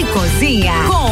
e Cozinha com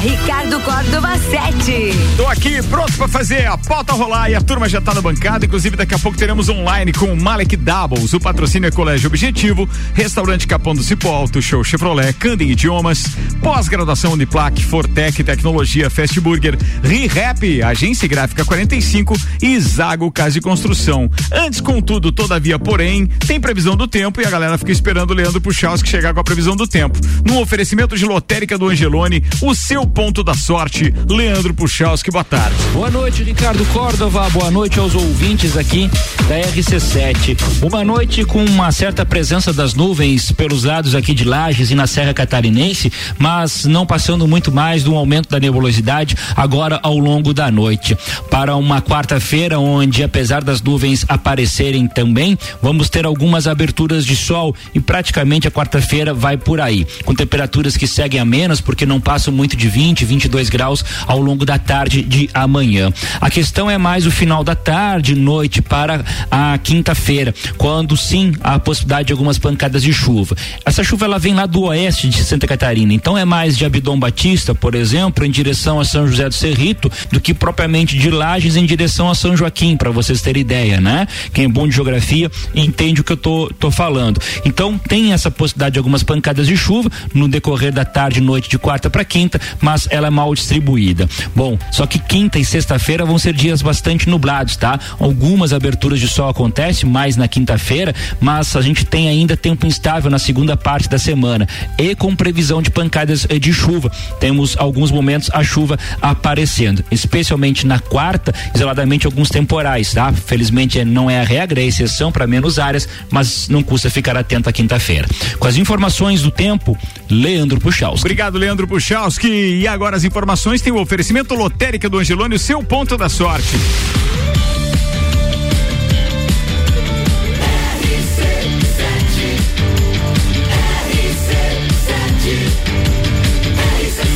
Ricardo Córdova 7. Tô aqui pronto pra fazer a pauta rolar e a turma já tá na bancada. Inclusive, daqui a pouco teremos online com o Malek Doubles. O patrocínio é Colégio Objetivo, Restaurante Capão do Cipó Alto, Show Chevrolet, Candem Idiomas, pós-graduação Uniplac, Fortec, Tecnologia, Fast Burger, ReHap, Agência Gráfica 45 e Zago Casa de Construção. Antes, contudo, todavia, porém, tem previsão do tempo e a galera fica esperando o Leandro Puchalski chegar com a previsão do tempo. Num oferecimento de lotérica do Angelone, o seu ponto da sorte. Leandro Puchalski, boa tarde. Boa noite, Ricardo Córdova. Boa noite aos ouvintes aqui da RC7. Uma noite com uma certa presença das nuvens pelos lados aqui de Lages e na Serra Catarinense, mas não passando muito mais do aumento da nebulosidade agora ao longo da noite. Para uma quarta-feira, onde apesar das nuvens aparecerem também, vamos ter algumas aberturas de sol e praticamente a quarta-feira vai por aí, com temperaturas que seguem a menos porque não passam muito de 20, 22 graus ao longo da tarde de amanhã. A questão é mais o final da tarde, noite para a quinta-feira, quando sim há a possibilidade de algumas pancadas de chuva. Essa chuva ela vem lá do oeste de Santa Catarina, então é mais de Abidom Batista, por exemplo, em direção a São José do Cerrito, do que propriamente de Lages em direção a São Joaquim, para vocês terem ideia, né? Quem é bom de geografia entende o que eu tô, tô falando. Então tem essa possibilidade de algumas pancadas de chuva no decorrer da tarde e noite de quarta para quinta, mas ela é mal distribuída. Bom, só que quinta e sexta-feira vão ser dias bastante nublados, tá? Algumas aberturas de sol acontecem mais na quinta-feira, mas a gente tem ainda tempo instável na segunda parte da semana e com previsão de pancadas eh, de chuva. Temos alguns momentos a chuva aparecendo, especialmente na quarta, isoladamente alguns temporais, tá? Felizmente não é a regra, é a exceção para menos áreas, mas não custa ficar atento à quinta-feira. Com as informações do tempo, Leandro Puchalski. Obrigado, Leandro Puchalski. E agora as informações tem o oferecimento lotérica do Angelone, o seu ponto da sorte.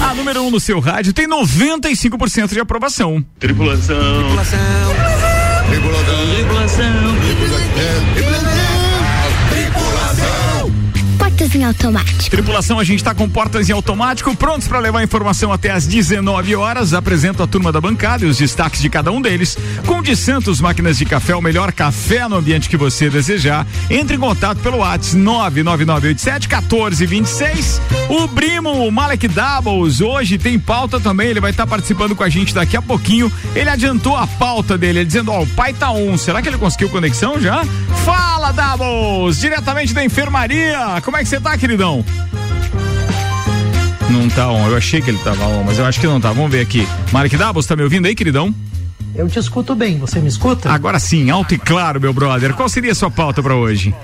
A número 1 um no seu rádio tem 95% de aprovação. Tripulação. Tripulação. Portas em automático. Tripulação, a gente está com portas em automático, prontos para levar informação até às 19 horas. Apresento a turma da bancada e os destaques de cada um deles. Com de Santos Máquinas de Café, o melhor café no ambiente que você desejar. Entre em contato pelo WhatsApp 99987 1426. O Brimo, o Malek Doubles, hoje tem pauta também. Ele vai estar tá participando com a gente daqui a pouquinho. Ele adiantou a pauta dele, dizendo: Ó, oh, o pai tá on. Será que ele conseguiu conexão já? Fala, Doubles! Diretamente da enfermaria. Como é que você tá, queridão? Não tá on. Eu achei que ele tava on, mas eu acho que não tá. Vamos ver aqui. Marek Dabos, tá me ouvindo aí, queridão? Eu te escuto bem, você me escuta? Agora sim, alto e claro, meu brother. Qual seria a sua pauta para hoje?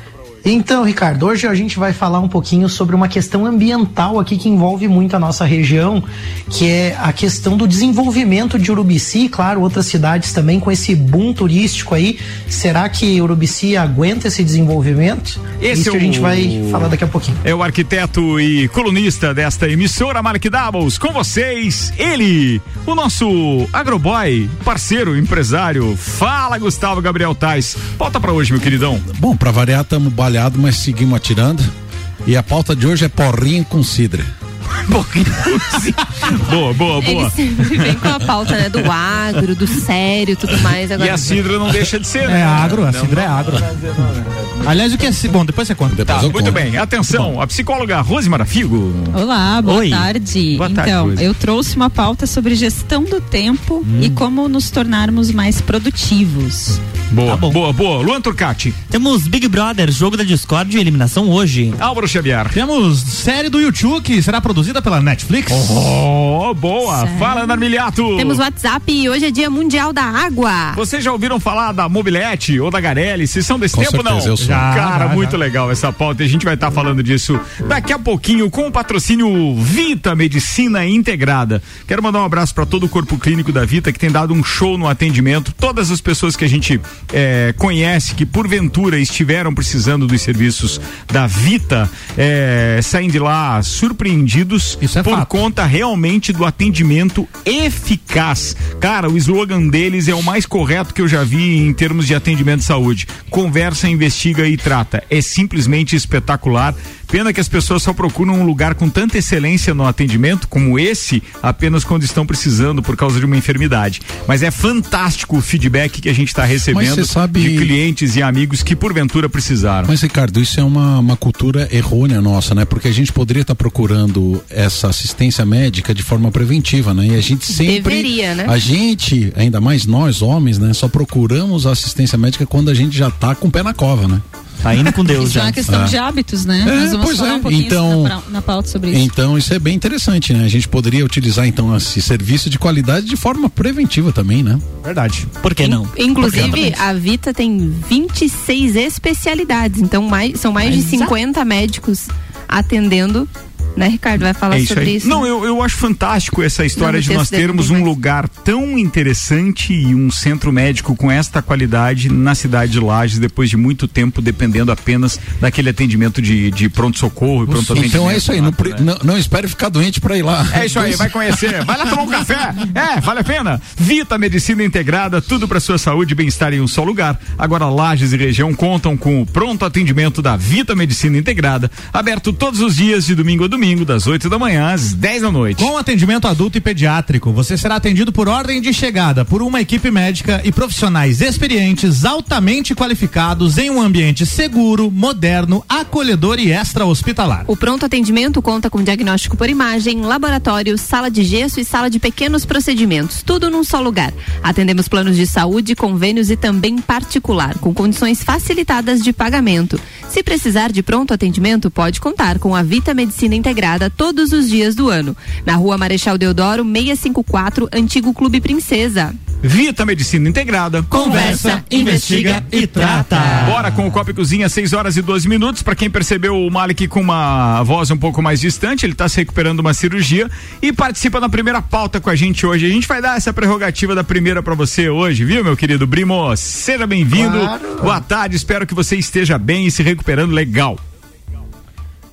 Então, Ricardo, hoje a gente vai falar um pouquinho sobre uma questão ambiental aqui que envolve muito a nossa região, que é a questão do desenvolvimento de Urubici, claro, outras cidades também com esse boom turístico aí. Será que Urubici aguenta esse desenvolvimento? Esse Isso é o... a gente vai falar daqui a pouquinho. É o arquiteto e colunista desta emissora, Mark Doubles, com vocês, ele, o nosso agroboy, parceiro, empresário. Fala, Gustavo Gabriel Tais. Pauta para hoje, meu queridão. Bom, para variar, estamos mas seguimos atirando. E a pauta de hoje é porrinho com cidra. boa, boa, boa. Ele sempre vem com a pauta né, do agro, do sério tudo mais. Agora e a cidra não deixa de ser, né? É agro, a cidra é agro. Aliás, o que é. Bom, depois você conta. Tá, muito conto. bem. Atenção, a psicóloga Rose Marafigo. Olá, boa Oi. tarde. Boa tarde, então, Rose. eu trouxe uma pauta sobre gestão do tempo hum. e como nos tornarmos mais produtivos. Boa, tá boa, boa. Luan Turcati. Temos Big Brother, jogo da Discord e eliminação hoje. Álvaro Xavier. Temos série do YouTube que será produzida pela Netflix. Oh, boa. Sério? Fala, Ana Miliato. Temos WhatsApp e hoje é dia mundial da água. Vocês já ouviram falar da Mobilete ou da Garelli? Vocês são desse Com tempo, certeza, não? Eu sou. Já, Cara, já, muito já. legal essa pauta. A gente vai estar tá falando disso daqui a pouquinho com o patrocínio Vita Medicina Integrada. Quero mandar um abraço para todo o corpo clínico da Vita que tem dado um show no atendimento. Todas as pessoas que a gente é, conhece que porventura estiveram precisando dos serviços da Vita é, saem de lá surpreendidos é por fato. conta realmente do atendimento eficaz. Cara, o slogan deles é o mais correto que eu já vi em termos de atendimento de saúde. Conversa, investiga e trata. É simplesmente espetacular Pena que as pessoas só procuram um lugar com tanta excelência no atendimento como esse apenas quando estão precisando por causa de uma enfermidade. Mas é fantástico o feedback que a gente está recebendo sabe- de clientes e amigos que porventura precisaram. Mas, Ricardo, isso é uma, uma cultura errônea nossa, né? Porque a gente poderia estar procurando essa assistência médica de forma preventiva, né? E a gente sempre. Deveria, né? A gente, ainda mais nós, homens, né? Só procuramos a assistência médica quando a gente já tá com o pé na cova, né? Tá indo com Deus Isso é já. uma questão Ah. de hábitos, né? É, Nós vamos pois falar é. um pouquinho Então- na, na pauta sobre isso. Então isso é bem interessante, né? A gente poderia utilizar então esse serviço de qualidade de forma preventiva também, né? Verdade. Por que não? Inclusive, a Vita tem 26 especialidades. Então, mais, são mais de 50 médicos atendendo. Né, Ricardo? Vai falar É isso sobre aí. isso. Não, eu, eu acho fantástico essa história Não, de nós termos um mais. lugar tão interessante e um centro médico com esta qualidade na cidade de Lages, depois de muito tempo dependendo apenas daquele atendimento de, de pronto-socorro e pronto atendimento. Então é isso aí, não, né? não, não espere ficar doente para ir lá. É isso aí, vai conhecer. Vai lá tomar um café. É, vale a pena. Vita Medicina Integrada, tudo para sua saúde e bem-estar em um só lugar. Agora Lages e região contam com o pronto atendimento da Vita Medicina Integrada, aberto todos os dias de domingo a domingo, das 8 da manhã às 10 da noite. Com atendimento adulto e pediátrico, você será atendido por ordem de chegada por uma equipe médica e profissionais experientes, altamente qualificados em um ambiente seguro, moderno, acolhedor e extra-hospitalar. O pronto atendimento conta com diagnóstico por imagem, laboratório, sala de gesso e sala de pequenos procedimentos, tudo num só lugar. Atendemos planos de saúde, convênios e também particular, com condições facilitadas de pagamento. Se precisar de pronto atendimento, pode contar com a Vita Medicina Integrada todos os dias do ano. Na rua Marechal Deodoro, 654, Antigo Clube Princesa. Vita Medicina Integrada. Conversa, investiga e trata. Bora com o Copa e Cozinha, 6 horas e 12 minutos. Pra quem percebeu o Malik com uma voz um pouco mais distante, ele tá se recuperando uma cirurgia e participa da primeira pauta com a gente hoje. A gente vai dar essa prerrogativa da primeira pra você hoje, viu, meu querido Brimo? Seja bem-vindo. Claro. Boa tarde, espero que você esteja bem e se recuperando legal.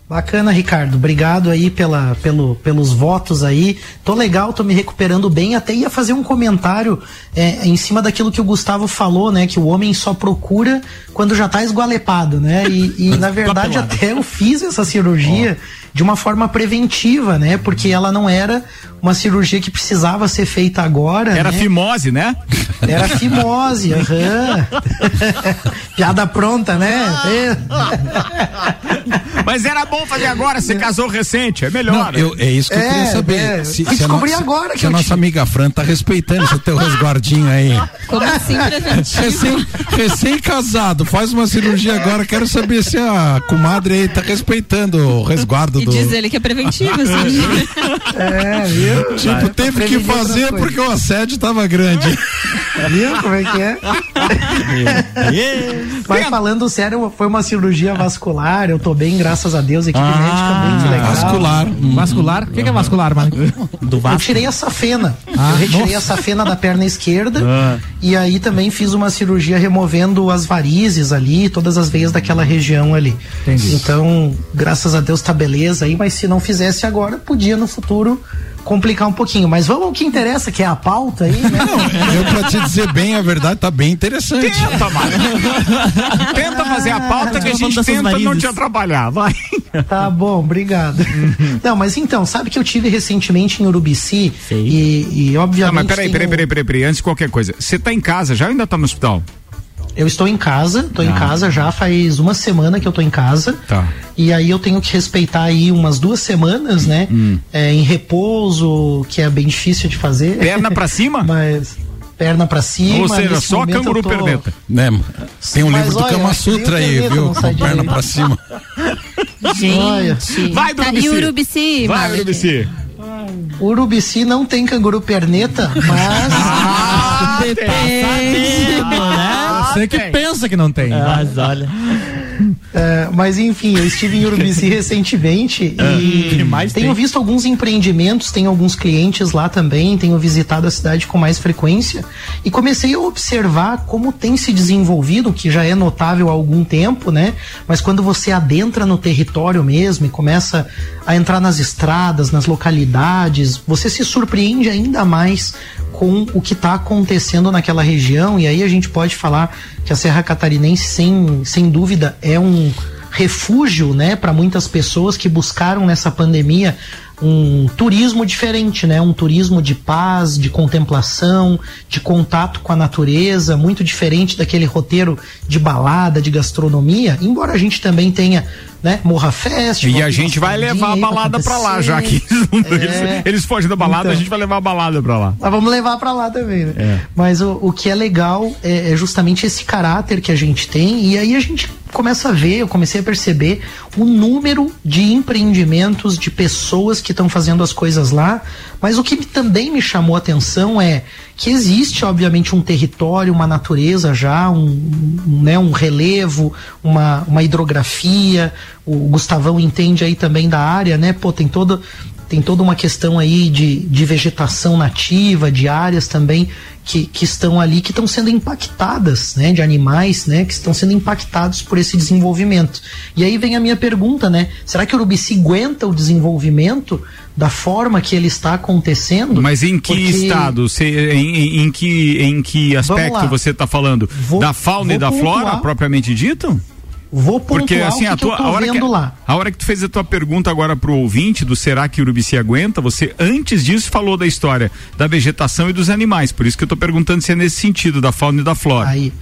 Bacana, Ricardo. Obrigado aí pela, pelo, pelos votos aí. Tô legal, tô me recuperando bem. Até ia fazer um comentário é, em cima daquilo que o Gustavo falou, né? Que o homem só procura quando já tá esgualepado, né? E, e, na verdade até eu fiz essa cirurgia de uma forma preventiva, né? Porque ela não era uma cirurgia que precisava ser feita agora. Era né? fimose, né? Era fimose, aham. Piada pronta, né? Mas era bom fazer agora, você casou recente, é melhor. Não, eu- é isso que eu É, queria saber. é. Se, se nossa- agora que se a nossa tinha. amiga Fran tá respeitando esse teu resguardinho aí. Como assim? Recém, recém-casado, faz uma cirurgia agora. Quero saber se a comadre aí tá respeitando o resguardo E do. diz ele que é preventivo, assim. É, Tipo, teve que fazer porque o assédio tava grande. Viu como é que é? Mas falando sério, foi uma cirurgia vascular, eu tô bem, graças a Deus, equipe médica muito legal. Vascular. Vascular? O que, que é vascular, mano? Do Eu Vasco? tirei a safena. Ah, eu retirei nossa. a safena da perna esquerda Ah. e aí também fiz uma cirurgia removendo as varizes ali, todas as veias daquela região ali. Entendi. Então, graças a Deus tá beleza aí, mas se não fizesse agora, podia no futuro complicar um pouquinho. Mas vamos ao que interessa, que é a pauta aí, né? Eu, pra te dizer bem a verdade, tá bem interessante. Tenta, mano. Tenta fazer a pauta que a gente tenta não te atrapalhar, vai. Tá bom, obrigado. Não, mas então, sabe que eu tive recentemente em Urubici Sei. e, e obviamente. Não, mas peraí, peraí, peraí, peraí, peraí, antes de qualquer coisa. Você tá em casa já ou ainda tá no hospital? Eu estou em casa, tô em casa já faz uma semana que eu tô em casa. Tá. E aí eu tenho que respeitar aí umas duas semanas, né? É, em repouso, que é bem difícil de fazer. Perna pra cima? Mas perna pra cima. Ou seja, só canguru tô- perneta. Né? Tem um Mas livro do olha, Kama Sutra aí, viu? Com perna pra cima. Gente. Vai do tá, Urubici. Urubici, Vai? Urubici. Urubici não tem canguru perneta, mas. Ah, Você que pensa que não tem. Mas olha. É, mas enfim, eu estive em Urubici recentemente e mais tenho tem? visto alguns empreendimentos, tenho alguns clientes lá também, tenho visitado a cidade com mais frequência e comecei a observar como tem se desenvolvido, que já é notável há algum tempo, né? Mas quando você adentra no território mesmo e começa a entrar nas estradas, nas localidades, você se surpreende ainda mais com o que está acontecendo naquela região e aí a gente pode falar que a Serra Catarinense sem, sem dúvida é um refúgio, né, para muitas pessoas que buscaram nessa pandemia um turismo diferente, né? Um turismo de paz, de contemplação, de contato com a natureza, muito diferente daquele roteiro de balada, de gastronomia, embora a gente também tenha, né, Morra Festival. E a gente vai levar a balada para lá, já que é, eles, fogem da balada, então, a gente vai levar a balada para lá. Mas vamos levar para lá também, né? É. Mas o, o que é legal é, é justamente esse caráter que a gente tem e aí a gente começa a ver, eu comecei a perceber o número de empreendimentos, de pessoas que estão fazendo as coisas lá, mas o que também me chamou a atenção é que existe, obviamente, um território, uma natureza já, um, um, né, um relevo, uma, uma hidrografia. O Gustavão entende aí também da área, né? Pô, tem toda, tem toda uma questão aí de, de vegetação nativa, de áreas também que, que estão ali, que estão sendo impactadas, né, de animais, né, que estão sendo impactados por esse desenvolvimento. E aí vem a minha pergunta, né, será que o Urubici aguenta o desenvolvimento da forma que ele está acontecendo? Mas em que Porque... estado, se, em, em, que, em que aspecto você está falando? Vou, da fauna e da flora, propriamente dito? Vou pontuar Porque, assim, a, tua, a, hora que, lá. a hora que tu fez a tua pergunta agora pro ouvinte do será que o Urubici aguenta, você antes disso falou da história da vegetação e dos animais. Por isso que eu tô perguntando se é nesse sentido, da fauna e da flora. Aí.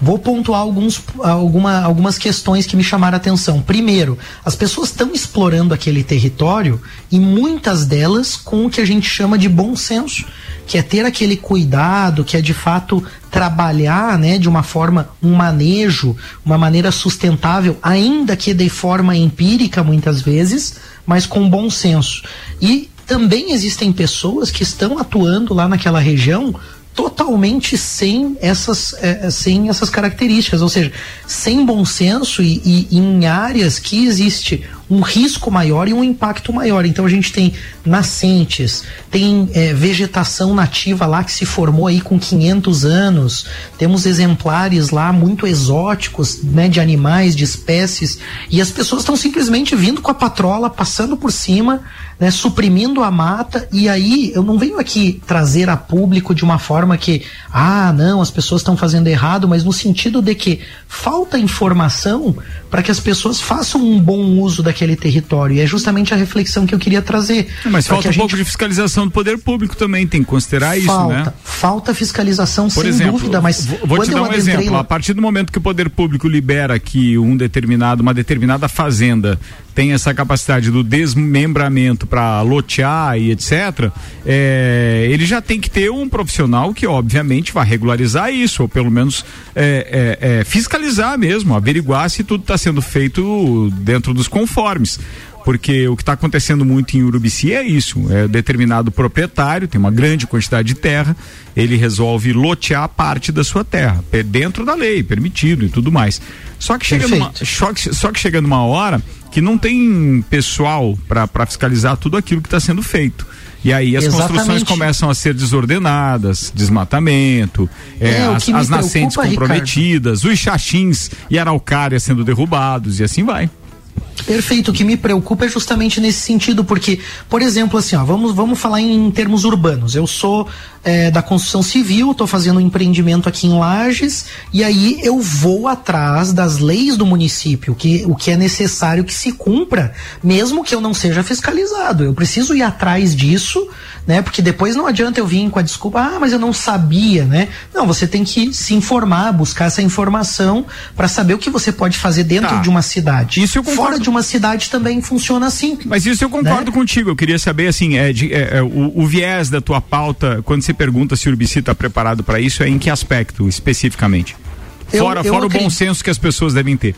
Vou pontuar alguns, alguma, algumas questões que me chamaram a atenção. Primeiro, as pessoas estão explorando aquele território e muitas delas com o que a gente chama de bom senso que é ter aquele cuidado, que é de fato trabalhar, né, de uma forma um manejo, uma maneira sustentável, ainda que de forma empírica muitas vezes, mas com bom senso. E também existem pessoas que estão atuando lá naquela região totalmente sem essas, é, sem essas características, ou seja, sem bom senso e, e, em áreas que existe um risco maior e um impacto maior. Então a gente tem nascentes, tem é, vegetação nativa lá que se formou aí com 500 anos, temos exemplares lá muito exóticos, né, de animais, de espécies, e as pessoas estão simplesmente vindo com a patrola, passando por cima, né, suprimindo a mata, e aí eu não venho aqui trazer a público de uma forma que, ah, não, as pessoas estão fazendo errado, mas no sentido de que falta informação para que as pessoas façam um bom uso daquele território. E é justamente a reflexão que eu queria trazer. Mas falta um gente... pouco de fiscalização do poder público também, tem que considerar falta, isso, né? Falta fiscalização, Por sem exemplo, dúvida, mas vou te dar um exemplo. A partir do momento que o poder público libera que um determinado, uma determinada fazenda tem essa capacidade do desmembramento para lotear e etc., é, ele já tem que ter um profissional que, obviamente, vai regularizar isso, ou pelo menos é, é, é fiscalizar mesmo, averiguar se tudo está sendo feito dentro dos conformes porque o que está acontecendo muito em Urubici é isso, é determinado proprietário, tem uma grande quantidade de terra, ele resolve lotear parte da sua terra, dentro da lei, permitido e tudo mais. Só que chega, numa, só que, só que chega numa hora que não tem pessoal para fiscalizar tudo aquilo que está sendo feito. E aí as Exatamente. construções começam a ser desordenadas, desmatamento, é, é, as, as nascentes comprometidas, Ricardo. os xaxins e araucárias sendo derrubados e assim vai. Perfeito. O que me preocupa é justamente nesse sentido, porque, por exemplo, assim, ó, vamos, vamos falar em termos urbanos. Eu sou é, da construção civil, estou fazendo um empreendimento aqui em Lages, e aí eu vou atrás das leis do município, que, o que é necessário que se cumpra, mesmo que eu não seja fiscalizado. Eu preciso ir atrás disso, né? Porque depois não adianta eu vir com a desculpa, ah, mas eu não sabia, né? Não, você tem que se informar, buscar essa informação para saber o que você pode fazer dentro tá. de uma cidade. Isso eu Fora de uma cidade também funciona assim. Mas isso eu concordo né? contigo. Eu queria saber, assim, é, de, é, é o, o viés da tua pauta, quando você pergunta se o Urubici está preparado para isso, é em que aspecto especificamente? Fora, eu, eu fora acredito... o bom senso que as pessoas devem ter.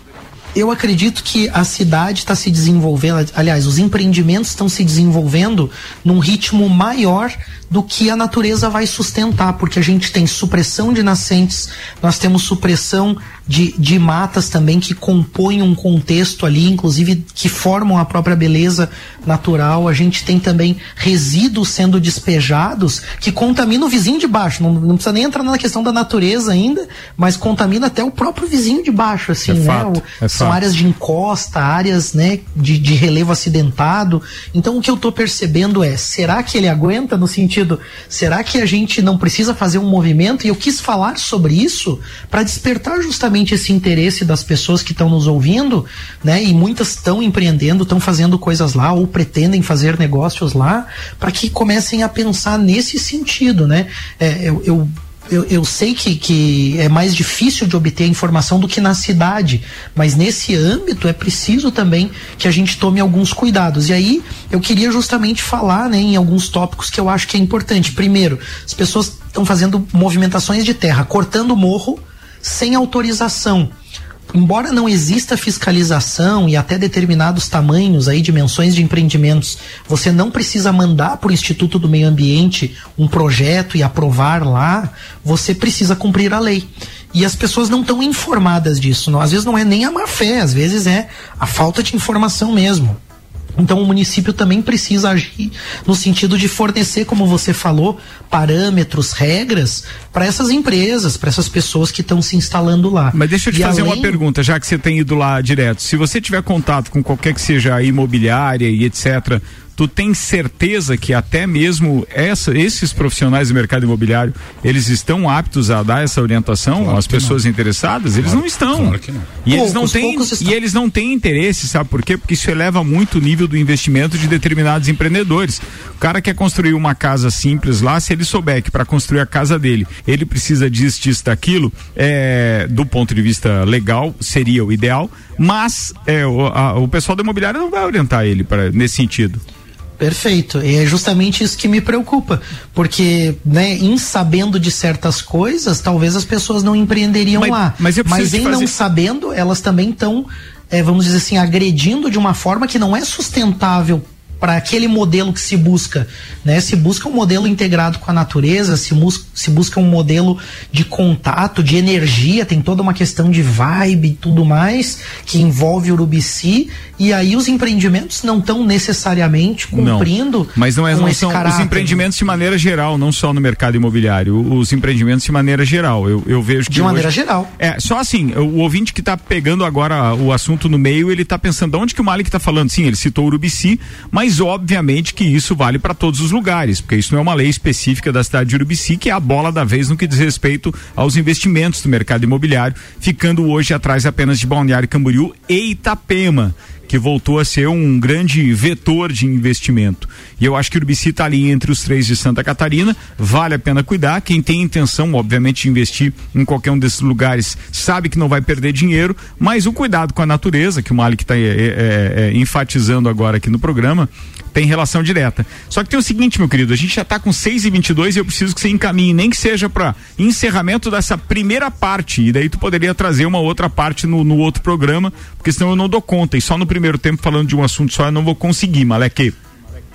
Eu acredito que a cidade está se desenvolvendo, aliás, os empreendimentos estão se desenvolvendo num ritmo maior do que a natureza vai sustentar, porque a gente tem supressão de nascentes, nós temos supressão de, de matas também que compõem um contexto ali, inclusive que formam a própria beleza natural. A gente tem também resíduos sendo despejados que contaminam o vizinho de baixo. Não, não precisa nem entrar na questão da natureza ainda, mas contamina até o próprio vizinho de baixo, assim, é né? Fato, é São fato. áreas de encosta, áreas, né, de, de relevo acidentado. Então o que eu estou percebendo é, será que ele aguenta no sentido, será que a gente não precisa fazer um movimento? E eu quis falar sobre isso para despertar justamente justamente esse interesse das pessoas que estão nos ouvindo, né? E muitas estão empreendendo, estão fazendo coisas lá ou pretendem fazer negócios lá, para que comecem a pensar nesse sentido, né? É, eu, eu eu, eu, sei que, que é mais difícil de obter informação do que na cidade, mas nesse âmbito é preciso também que a gente tome alguns cuidados. E aí eu queria justamente falar né, em alguns tópicos que eu acho que é importante. Primeiro, as pessoas estão fazendo movimentações de terra, cortando morro sem autorização embora não exista fiscalização e até determinados tamanhos aí, dimensões de empreendimentos, você não precisa mandar para o Instituto do Meio Ambiente um projeto e aprovar lá, você precisa cumprir a lei. E as pessoas não estão informadas disso. Não, às vezes não é nem a má fé, às vezes é a falta de informação mesmo. Então o município também precisa agir no sentido de fornecer, como você falou, parâmetros, regras para essas empresas, para essas pessoas que estão se instalando lá. Mas deixa eu te e fazer além... uma pergunta, já que você tem ido lá direto. Se você tiver contato com qualquer que seja a imobiliária e etc., tu tem certeza que até mesmo essa, esses profissionais do mercado imobiliário, eles estão aptos a dar essa orientação Claro às pessoas não. interessadas? Eles Claro- não estão. claro que não. E eles não Poucos, têm poucos e eles não têm interesse, sabe por quê? Porque isso eleva muito o nível do investimento de determinados empreendedores. O cara quer construir uma casa simples lá, se ele souber que para construir a casa dele, ele precisa disso, disso, daquilo, é, do ponto de vista legal, seria o ideal, mas é, o, a- o pessoal da imobiliária não vai orientar ele para nesse sentido. Perfeito. E é justamente isso que me preocupa. Porque, né, em sabendo de certas coisas, talvez as pessoas não empreenderiam Mas- lá. mas eu preciso em fazer- não sabendo, elas também estão, vamos dizer assim, agredindo de uma forma que não é sustentável para aquele modelo que se busca, né? Se busca um modelo integrado com a natureza, se, se busca um modelo de contato, de energia, tem toda uma questão de vibe e tudo mais que envolve Urubici e aí os empreendimentos não estão necessariamente cumprindo Não, mas não, é, não são os caráter. empreendimentos de maneira geral, não só no mercado imobiliário, os empreendimentos de maneira geral. Eu, eu vejo que De maneira hoje- geral. É, só assim, o ouvinte que está pegando agora o assunto no meio, ele está pensando, de onde que o Malik está falando? Sim, ele citou Urubici, mas obviamente que isso vale para todos os lugares, porque isso não é uma lei específica da cidade de Urubici, que é a bola da vez no que diz respeito aos investimentos do mercado imobiliário, ficando hoje atrás apenas de Balneário Camboriú e Itapema que voltou a ser um grande vetor de investimento. E eu acho que o Urubici está ali entre os três de Santa Catarina, vale a pena cuidar. Quem tem intenção, obviamente, de investir em qualquer um desses lugares, sabe que não vai perder dinheiro, mas o cuidado com a natureza, que o Malik está enfatizando agora aqui no programa, tem relação direta. Só que tem o seguinte, meu querido, a gente já está com 6 e 22 e eu preciso que você encaminhe, nem que seja para encerramento dessa primeira parte, e daí tu poderia trazer uma outra parte no, no outro programa, porque senão eu não dou conta, e só no primeiro tempo falando de um assunto só eu não vou conseguir, Maleque.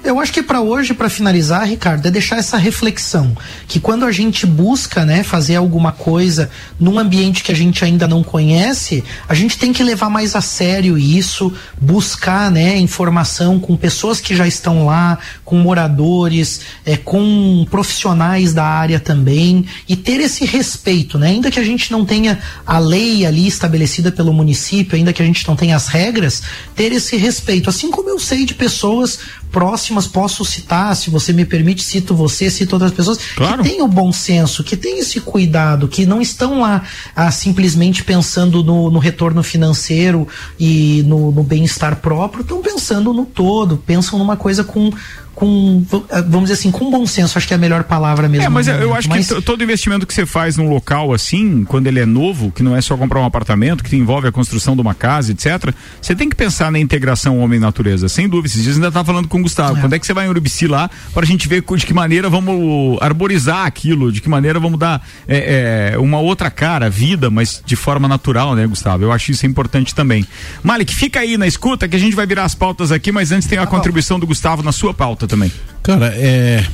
Eu acho que para hoje, para finalizar, Ricardo, é deixar essa reflexão que quando a gente busca, né, fazer alguma coisa num ambiente que a gente ainda não conhece, a gente tem que levar mais a sério isso, buscar, né, informação com pessoas que já estão lá, com moradores, é, com profissionais da área também e ter esse respeito, né? Ainda que a gente não tenha a lei ali estabelecida pelo município, ainda que a gente não tenha as regras, ter esse respeito, assim como eu sei de pessoas próximas, posso citar, se você me permite, cito você, cito outras pessoas, Claro. que têm o bom senso, que têm esse cuidado, que não estão lá ah, simplesmente pensando no, no retorno financeiro e no, no bem-estar próprio, estão pensando no todo, pensam numa coisa com, com, vamos dizer assim, com bom senso, acho que é a melhor palavra mesmo. É, mas no eu momento. acho Mas- que to- todo investimento que você faz num local assim, quando ele é novo, que não é só comprar um apartamento, que envolve a construção de uma casa, etc., você tem que pensar na integração homem-natureza, sem dúvida. Esses dias ainda tá falando com o Gustavo. É. Quando é que você vai em Urubici lá para a gente ver de que maneira vamos arborizar aquilo, de que maneira vamos dar é, é, uma outra cara, vida, mas de forma natural, né, Gustavo? Eu acho isso importante também. Malik, fica aí na escuta que a gente vai virar as pautas aqui, mas antes tem a Tá contribuição do Gustavo na sua pauta também. Cara, é.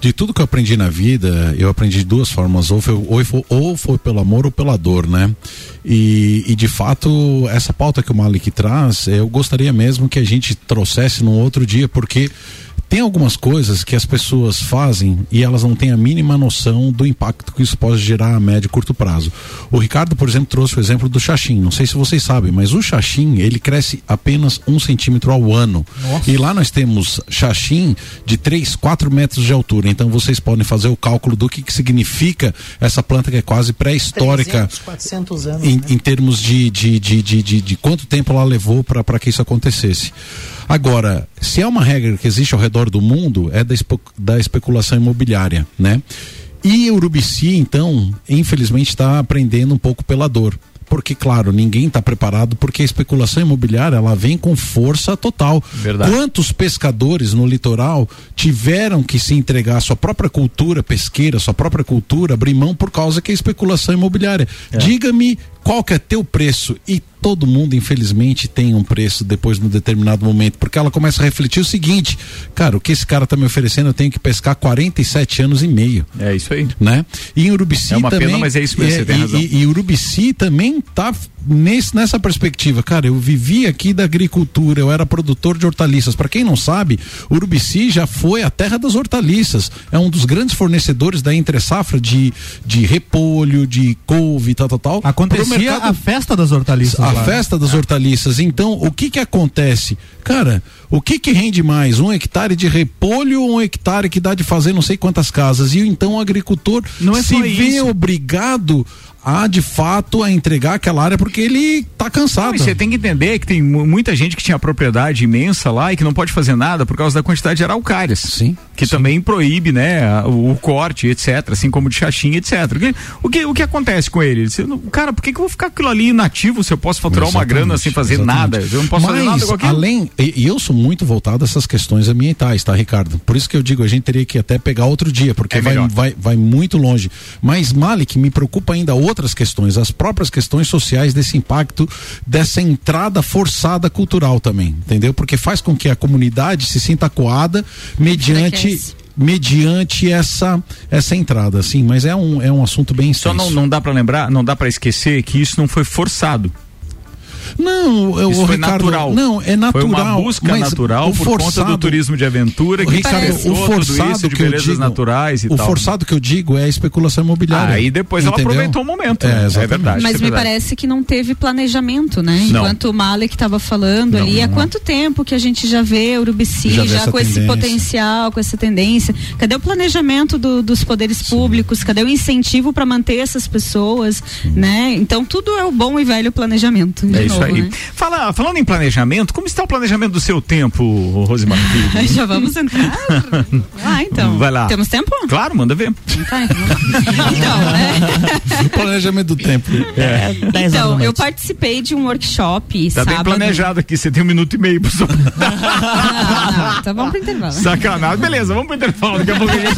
De tudo que eu aprendi na vida, eu aprendi de duas formas, ou foi, ou foi, ou foi pelo amor ou pela dor, né? E, e de fato, essa pauta que o Malik traz, eu gostaria mesmo que a gente trouxesse num outro dia, porque tem algumas coisas que as pessoas fazem e elas não têm a mínima noção do impacto que isso pode gerar a médio e curto prazo. O Ricardo, por exemplo, trouxe o exemplo do xaxim. Não sei se vocês sabem, mas o xaxim ele cresce apenas um centímetro ao ano. Nossa. E lá nós temos xaxim de 3, 4 metros de altura. Então vocês podem fazer o cálculo do que, que significa essa planta que é quase pré-histórica 300, 400 anos. em, né? em termos de, de, de, de, de, de quanto tempo ela levou para que isso acontecesse. Agora, se é uma regra que existe ao redor do mundo, é da, espe- da especulação imobiliária, né? E Urubici, então, infelizmente está aprendendo um pouco pela dor. Porque, claro, ninguém está preparado, porque a especulação imobiliária ela vem com força total. Verdade. Quantos pescadores no litoral tiveram que se entregar à sua própria cultura pesqueira, sua própria cultura, abrir mão por causa que é especulação imobiliária? Diga-me qual que é teu preço e todo mundo infelizmente tem um preço depois num determinado momento, porque ela começa a refletir o seguinte, cara, o que esse cara tá me oferecendo, eu tenho que pescar 47 anos e meio É isso aí. né? E em Urubici É uma também. pena, mas é isso mesmo, você tem e, razão. E, e Urubici também tá nesse, nessa perspectiva. Cara, eu vivi aqui da agricultura, eu era produtor de hortaliças. Para quem não sabe, Urubici já foi a terra das hortaliças. É um dos grandes fornecedores da entre safra de, de repolho, de couve, tal, tal, tal. Acontecia mercado- a festa das hortaliças. a lá. festa das hortaliças. Então, o que que acontece? Cara, o que que rende mais? Um hectare de repolho ou um hectare que dá de fazer não sei quantas casas? E então o agricultor Não é se vê isso. obrigado a, de fato, a entregar aquela área porque ele tá cansado. Você tem que entender que tem mu- muita gente que tinha propriedade imensa lá e que não pode fazer nada por causa da quantidade de araucárias. Sim. Que também proíbe, né, o, o corte, etc. Assim como de xaxim, etc. O que, o que, acontece com ele? "Não, cara, por que, que eu vou ficar aquilo ali inativo se eu posso faturar uma Exatamente, grana sem fazer exatamente. nada? Eu não posso Mas, fazer nada com aquilo. além, e, eu sou muito voltado a essas questões ambientais, tá, Ricardo? Por isso que eu digo, a gente teria que até pegar outro dia, porque É vai, vai, vai muito longe. Mas, Malik, me preocupa ainda outras questões, as próprias questões sociais desse impacto, dessa entrada forçada cultural também, entendeu? Porque faz com que a comunidade se sinta acuada mediante mediante essa essa entrada, assim, mas é um, é um assunto bem Só extenso. não, não dá pra lembrar, não dá pra esquecer que isso não foi forçado. Não, eu, Isso o foi Ricardo, natural. Não, é natural. Foi uma busca mas natural o por conta forçado- do turismo de aventura que Ricardo, o tudo forçado que eu belezas digo, naturais e o tal. forçado que eu digo é a especulação imobiliária. Aí depois ela Entendeu? aproveitou o momento. É, né? exatamente. verdade. Mas é me verdade. parece que não teve planejamento, né? Não. Enquanto o Malek estava falando Não, ali, há não. quanto tempo que a gente já vê Urubici Já já, vê com esse tendência. potencial, com essa tendência? Cadê o planejamento do- dos poderes públicos? Cadê o incentivo para manter essas pessoas, né? Então tudo é o bom e velho planejamento. de É isso novo, aí. né? Fala, falando em planejamento, como está o planejamento do seu tempo, Rosimar? Já vamos entrar? Ah, então. Vai lá. Temos tempo? Claro, manda ver. Então, então, né? O planejamento do tempo. É. Então, eu participei de um workshop Tá bem sábado. planejado aqui, você tem um minuto e meio pro seu... Não, não, não, então vamos pro intervalo. Sacanagem. Beleza, vamos pro intervalo. Daqui a pouco a gente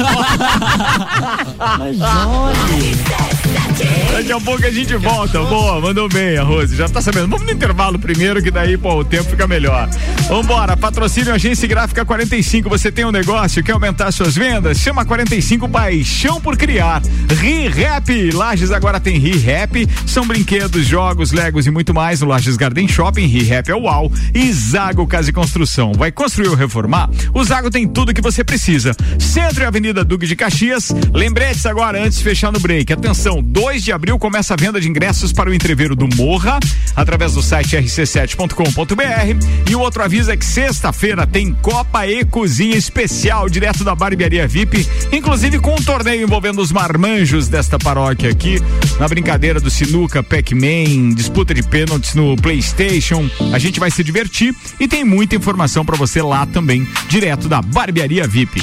Daqui a pouco a gente volta. Boa, mandou bem a Rose. Já tá sabendo. Vamos no intervalo primeiro, que daí, pô, o tempo fica melhor. Vambora. Patrocínio Agência Gráfica 45. Você tem um negócio, quer aumentar suas vendas? Chama 45 Paixão por Criar. ReHap. Lages agora tem ReHap. São brinquedos, jogos, legos e muito mais no Lages Garden Shopping. ReHap é UAU. E Zago Casa e Construção. Vai construir ou reformar? O Zago tem tudo que você precisa. Centro e Avenida Duque de Caxias. Lembretes agora antes de fechar no break. Atenção, 2 de abril começa a venda de ingressos para o entreveiro do Morra através do site rc7.com.br. E o outro aviso é que sexta-feira tem Copa e Cozinha especial direto da Barbearia VIP, inclusive com um torneio envolvendo os marmanjos desta paróquia aqui, na brincadeira do Sinuca, Pac-Man, disputa de pênaltis no PlayStation. A gente vai se divertir e tem muita informação para você lá também, direto da Barbearia VIP.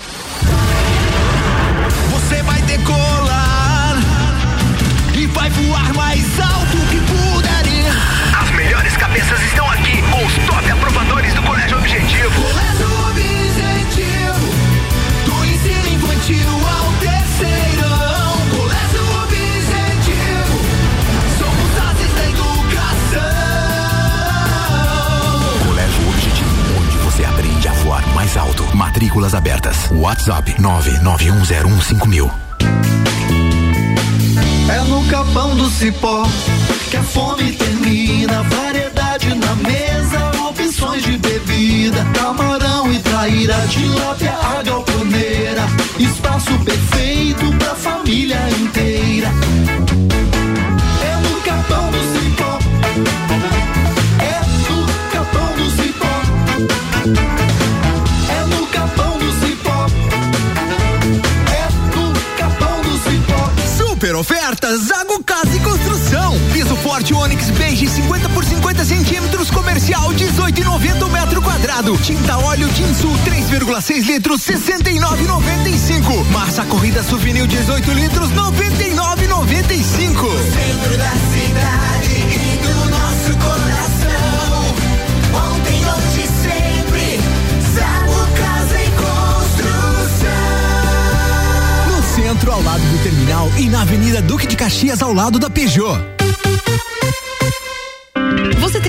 Matrículas abertas. WhatsApp 991015000. É no capão do cipó que a fome termina. Variedade na mesa, opções de bebida. Camarão e traíra, tilápia, a galponeira. Espaço perfeito pra família inteira. Tinta óleo Tinsul 3,6 litros 69,95. Massa corrida Suvinil 18 litros 99,95. Centro da cidade e do nosso coração. Ontem, hoje, sempre. Zago Casa e Construção. No centro, ao lado do terminal e na Avenida Duque de Caxias, ao lado da Peugeot.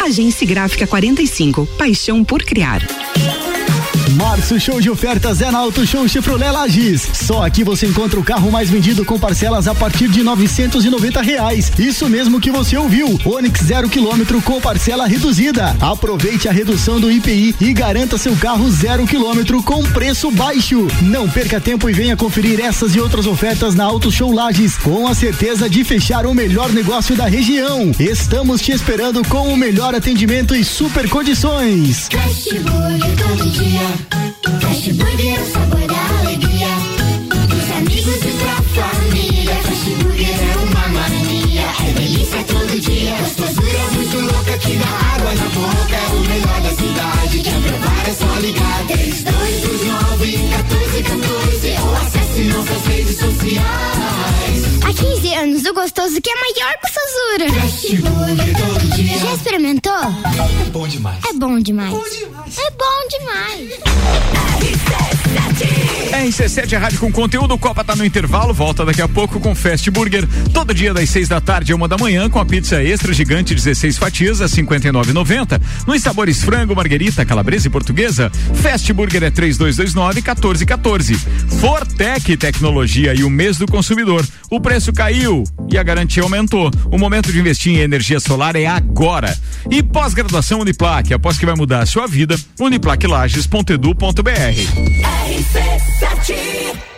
Agência Gráfica 45. Paixão por criar. Março Show de Ofertas é na Auto Show Chevrolet Lages. Só aqui você encontra o carro mais vendido com parcelas a partir de 990 reais. Isso mesmo que você ouviu. Onix zero quilômetro com parcela reduzida. Aproveite a redução do IPI e garanta seu carro zero quilômetro com preço baixo. Não perca tempo e venha conferir essas e outras ofertas na Auto Show Lages com a certeza de fechar o melhor negócio da região. Estamos te esperando com o melhor atendimento e super condições. Burger todo dia. Fast Burger é o sabor da alegria. Dos amigos e pra família. Fast Burger é uma mania. É delícia todo dia. Gostosura muito louca que dá água na boca. É o melhor da cidade. Quer provar é só ligar. 3229 1414 ou acesse nossas redes sociais. Há 15 anos, o gostoso que é maior que o Sazura. Já experimentou? É bom demais. É bom demais. É bom demais. RC7 é rádio com conteúdo, o Copa tá no intervalo, volta daqui a pouco com Fast Burger, todo dia das 6 da tarde a uma da manhã com a pizza extra gigante 16 fatias a 59,90. Nos sabores frango, marguerita, calabresa e portuguesa, Fast Burger é 3229 1414. Fortec Tecnologia e o mês do consumidor. O preço caiu e a garantia aumentou. O momento de investir em energia solar é agora. E pós-graduação Uniplac, após que vai mudar a sua vida, uniplaclages.edu.br.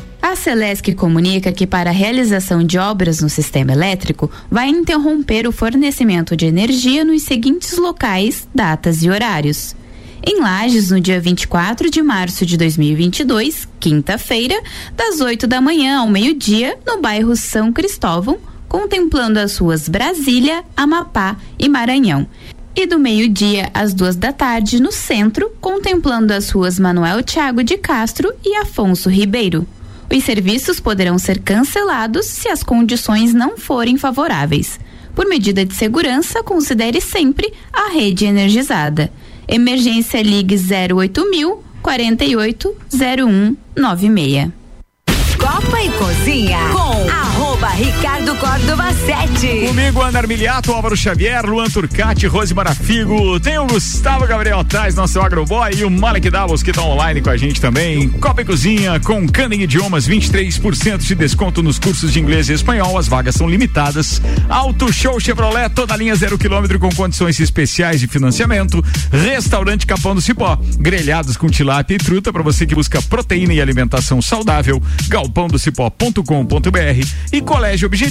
A Celesc comunica que para a realização de obras no sistema elétrico vai interromper o fornecimento de energia nos seguintes locais, datas e horários. Em Lages, no dia 24 de março de 2022, quinta-feira, das 8 da manhã ao meio-dia, no bairro São Cristóvão, contemplando as ruas Brasília, Amapá e Maranhão. E do meio-dia às duas da tarde, no centro, contemplando as ruas Manuel Tiago de Castro e Afonso Ribeiro. Os serviços poderão ser cancelados se as condições não forem favoráveis. Por medida de segurança, considere sempre a rede energizada. Emergência Ligue 08000 480196. Copa e Cozinha com arroba Ricardo Córdova 7. Comigo, Ana Armiliato, Álvaro Xavier, Luan Turcati, Rose Marafigo. Tem o Gustavo Gabriel atrás, nosso agroboy, e o Malek Davos, que está online com a gente também. Copa e Cozinha com Canning Idiomas, 23% de desconto nos cursos de inglês e espanhol. As vagas são limitadas. Auto Show Chevrolet, toda linha zero quilômetro com condições especiais de financiamento. Restaurante Capão do Cipó, grelhados com tilápia e truta para você que busca proteína e alimentação saudável. galpãodocipó.com.br e Colégio Objetivo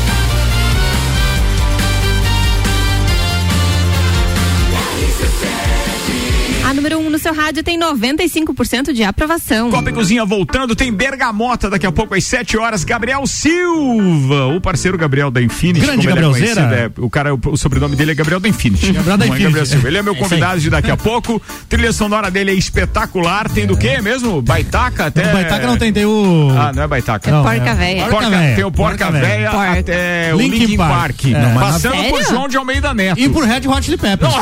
A número 1 um no seu rádio tem 95% de aprovação. Copa e Cozinha voltando, tem Bergamota daqui a pouco às 7 horas. Gabriel Silva, o parceiro Gabriel da Infinity. Grande como ele é conhecido, é, o cara, o, o sobrenome dele é Gabriel da Infinity. Gabriel da Não é Infinity. Gabriel Silva. Ele é meu É convidado de daqui a pouco. Trilha sonora dele é espetacular. Tem do quê mesmo? Baitaca até. O Baitaca não tem, tem o. Ah, não é Baitaca. É Não, Porca é- Véia. Porca- Porca Véia. Tem o Porca Porca Véia. Véia Porca. até o Linkin Park. Park. É. Não, Passando por? João de Almeida Neto. E por Red Hot Chili Peppers.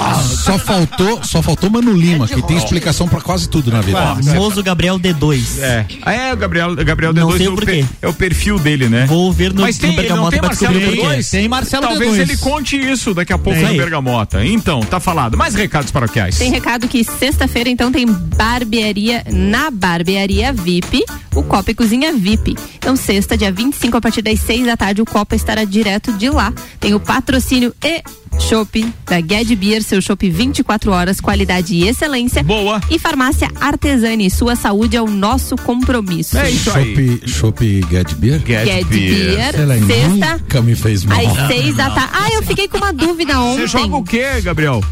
Só faltou, só faltou Mano Lima, que tem explicação pra quase tudo na vida. Famoso Gabriel D2. É. Ah, é, o Gabriel, Gabriel Não D2 sei é o o porquê. per- é o perfil dele, né? Vou ver no, Mas tem, no ele não Bergamota tem Marcelo descobrir por quê. D2? Tem Marcelo Talvez D2. ele conte isso daqui a pouco Tem. no Bergamota. Então, tá falado. Mais recados paroquiais. Tem recado que sexta-feira, então, tem barbearia na barbearia VIP, o Copa e Cozinha VIP. Então, sexta, dia 25, a partir das 6 da tarde, o Copa estará direto de lá. Tem o patrocínio e Chopp da Ged Beer, seu chopp 24 horas, qualidade e excelência. Boa. E farmácia Artesani, sua saúde é o nosso compromisso. É isso aí. Chopp, Get Beer? Get Beer, Ela sexta, nunca me fez mal. às 6 da tarde. Ah, eu fiquei com uma dúvida ontem. Você joga o quê, Gabriel?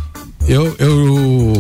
Eu, eu,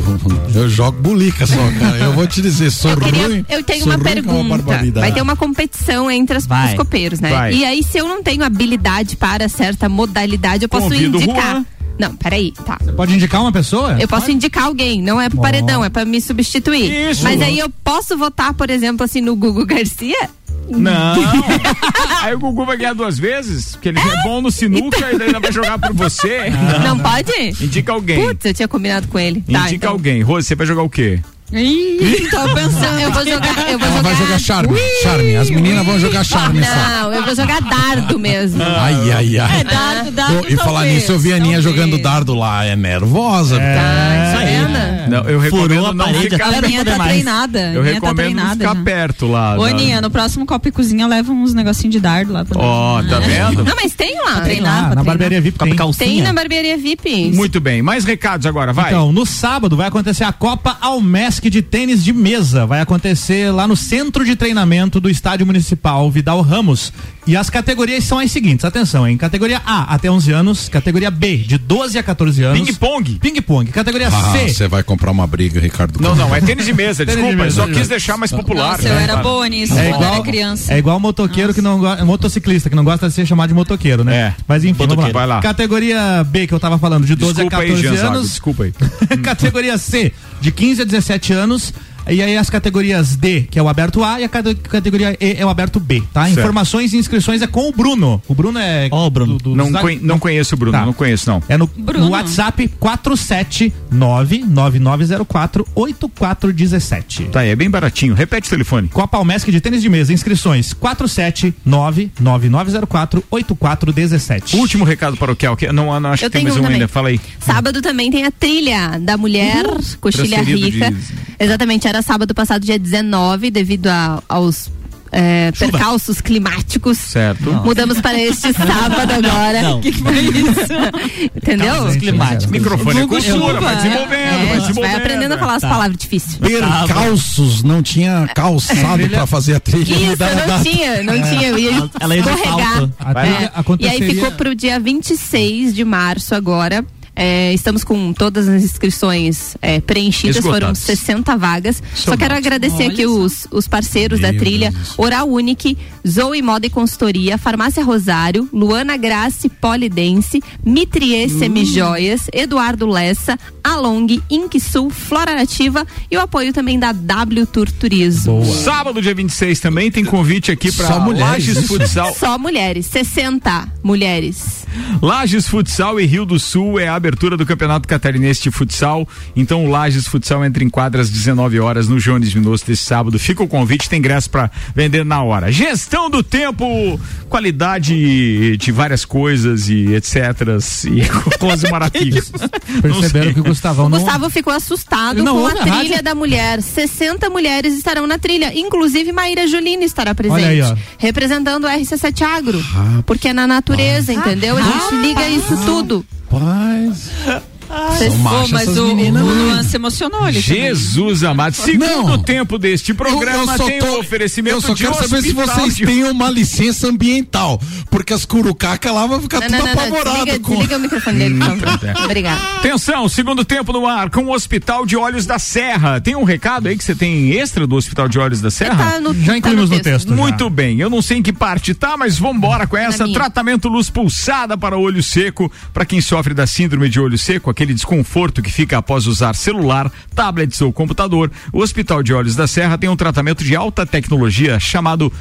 eu jogo bulica só, cara. Eu vou te dizer, sou Eu, queria- ruim. eu tenho uma pergunta. barbaridade. Vai ter uma competição entre as, Vai. os copeiros, né? Vai. E aí, se eu não tenho habilidade para certa modalidade, eu posso Convido indicar. Juan. Não, peraí, tá. Pode indicar uma pessoa? Eu posso indicar alguém, não é pro paredão, é pra me substituir. Isso. Mas aí eu posso votar, por exemplo, assim, no Google Garcia? Não. aí o Gugu vai ganhar duas vezes, porque ele é bom no sinuca e daí ainda vai jogar por você. Não pode? Indica alguém. Putz, eu tinha combinado com ele. Tá, Indica então. alguém. Rose, você vai jogar o quê? Ih, tô pensando. Eu vou jogar. Eu vou Ela jogar. vai jogar charme. Charme. As meninas vão jogar charme só. Não, eu vou jogar dardo mesmo. Ai, ai, ai. É, dardo, dardo. E falar talvez, nisso, eu vi a Aninha jogando dardo lá, é nervosa. Tá, Isso aí. Não, eu recomendo Furou a não parede ficar A Aninha tá mais. treinada. Eu tá recomendo não treinada. ficar já. perto lá. Ô, Aninha, no próximo Copa e Cozinha leva uns negocinhos de dardo lá. pra Ó, nós. tá vendo? Não, mas tem lá. treinar, Ah, pra na treinar. barbearia VIP tem. Tem na barbearia VIP. Muito bem. Mais recados agora, vai. Então, no sábado vai acontecer a Copa Almesc de tênis de mesa. Vai acontecer lá no centro de treinamento do Estádio Municipal Vidal Ramos. E as categorias são as seguintes: atenção, em categoria A até 11 anos, categoria B de 12 a 14 anos. Ping-pong. Ping-pong. Categoria Ah, C. você vai comprar uma briga, Ricardo. Não, não, é tênis de mesa, Tênis de desculpa. mesa. eu só quis deixar mais popular. Nossa, eu né, era cara? boa nisso É quando igual, era criança. é igual motoqueiro que não gosta, motociclista que não gosta de ser chamado de motoqueiro, né? É. Mas enfim, vamos lá. Vai lá. Categoria B que eu tava falando, de 12 Desculpa a aí, 14 Jean Zago, anos. desculpa aí. Categoria C, de 15 a 17 anos. E aí as categorias D, que é o aberto A, e a cate- categoria E é o aberto B, tá? Certo. Informações e inscrições é com o Bruno. O Bruno é. Ó, o Bruno. do- do- Não, conhe- não conheço o Bruno, Tá. não conheço não. É no, no WhatsApp 47999048417. Tá, é bem baratinho. Repete o telefone. Copa Almesc de tênis de mesa, inscrições 47999048417. Último recado paroquial, que não, não acho Eu que tem tenho mais um também. ainda. Fala aí. Sábado também tem a trilha da mulher, coxilha transferido rica. de- Exatamente, era sábado passado, dia 19, devido a- aos é, percalços climáticos. Certo. Mudamos para este sábado agora. Não. O que, que foi isso? Entendeu? Calças climáticos. Microfone é Google cultura, chuva. vai desenvolvendo, É, vai desenvolvendo. vai aprendendo a falar as Tá. palavras difíceis. Percalços, não tinha calçado pra fazer a trilha. Isso, Mudaram a não data. tinha, não tinha. Eu ia Ela ia escorregar. É. E aí ficou pro dia 26 de março agora. É, estamos com todas as inscrições é, preenchidas, Esgotadas. foram 60 vagas. Só quero agradecer Olha aqui só. os, os parceiros da Meu trilha: Deus. Oral Unique, Zoe Moda e Consultoria, Farmácia Rosário, Luana Grace Polidense, Mitrie Semijoias, Eduardo Lessa, Along, Inquisul, Flora Nativa e o apoio também da W Tour Turismo. Sábado, dia 26 também tem convite aqui para Lages isso? Futsal. Só mulheres, 60 mulheres. Lages Futsal e Rio do Sul é a abertura do Campeonato Catarinense de Futsal. Então o Lages Futsal entra em quadra às 19 horas no Jones Minosso desse sábado. Fica o convite, tem ingresso para vender na hora. Gestão do tempo, qualidade de várias coisas e etc. E coisas maravilhas. Perceberam que o Gustavão O não. Gustavo ficou assustado Não com a trilha rádio? da mulher. 60 mulheres estarão na trilha, inclusive Maíra Juline estará presente. Olha aí, ó. Representando o RC7 Agro. Porque é na natureza, entendeu? A gente liga isso tudo. Rapaz. São machos mas essas o, o meninas, né? Luan se emocionou ali também. Jesus amado. Segundo Não. tempo deste programa tem o oferecimento eu só de quero saber se vocês de- têm uma licença ambiental. Porque as curucacas lá vão ficar Não, tudo não, não, não. apavoradas Desliga, com. desliga o microfone dele, por favor. É. Obrigada. Atenção, segundo tempo no ar com o Hospital de Olhos da Serra. Tem um recado aí que você tem extra do Hospital de Olhos da Serra? Tá no- Já tá incluímos no texto. já. Muito bem, eu não sei em que parte tá, mas vambora com essa. Tratamento luz pulsada para olho seco. Para quem sofre da síndrome de olho seco, aquele desconforto que fica após usar celular, tablets ou computador, o Hospital de Olhos da Serra tem um tratamento de alta tecnologia chamado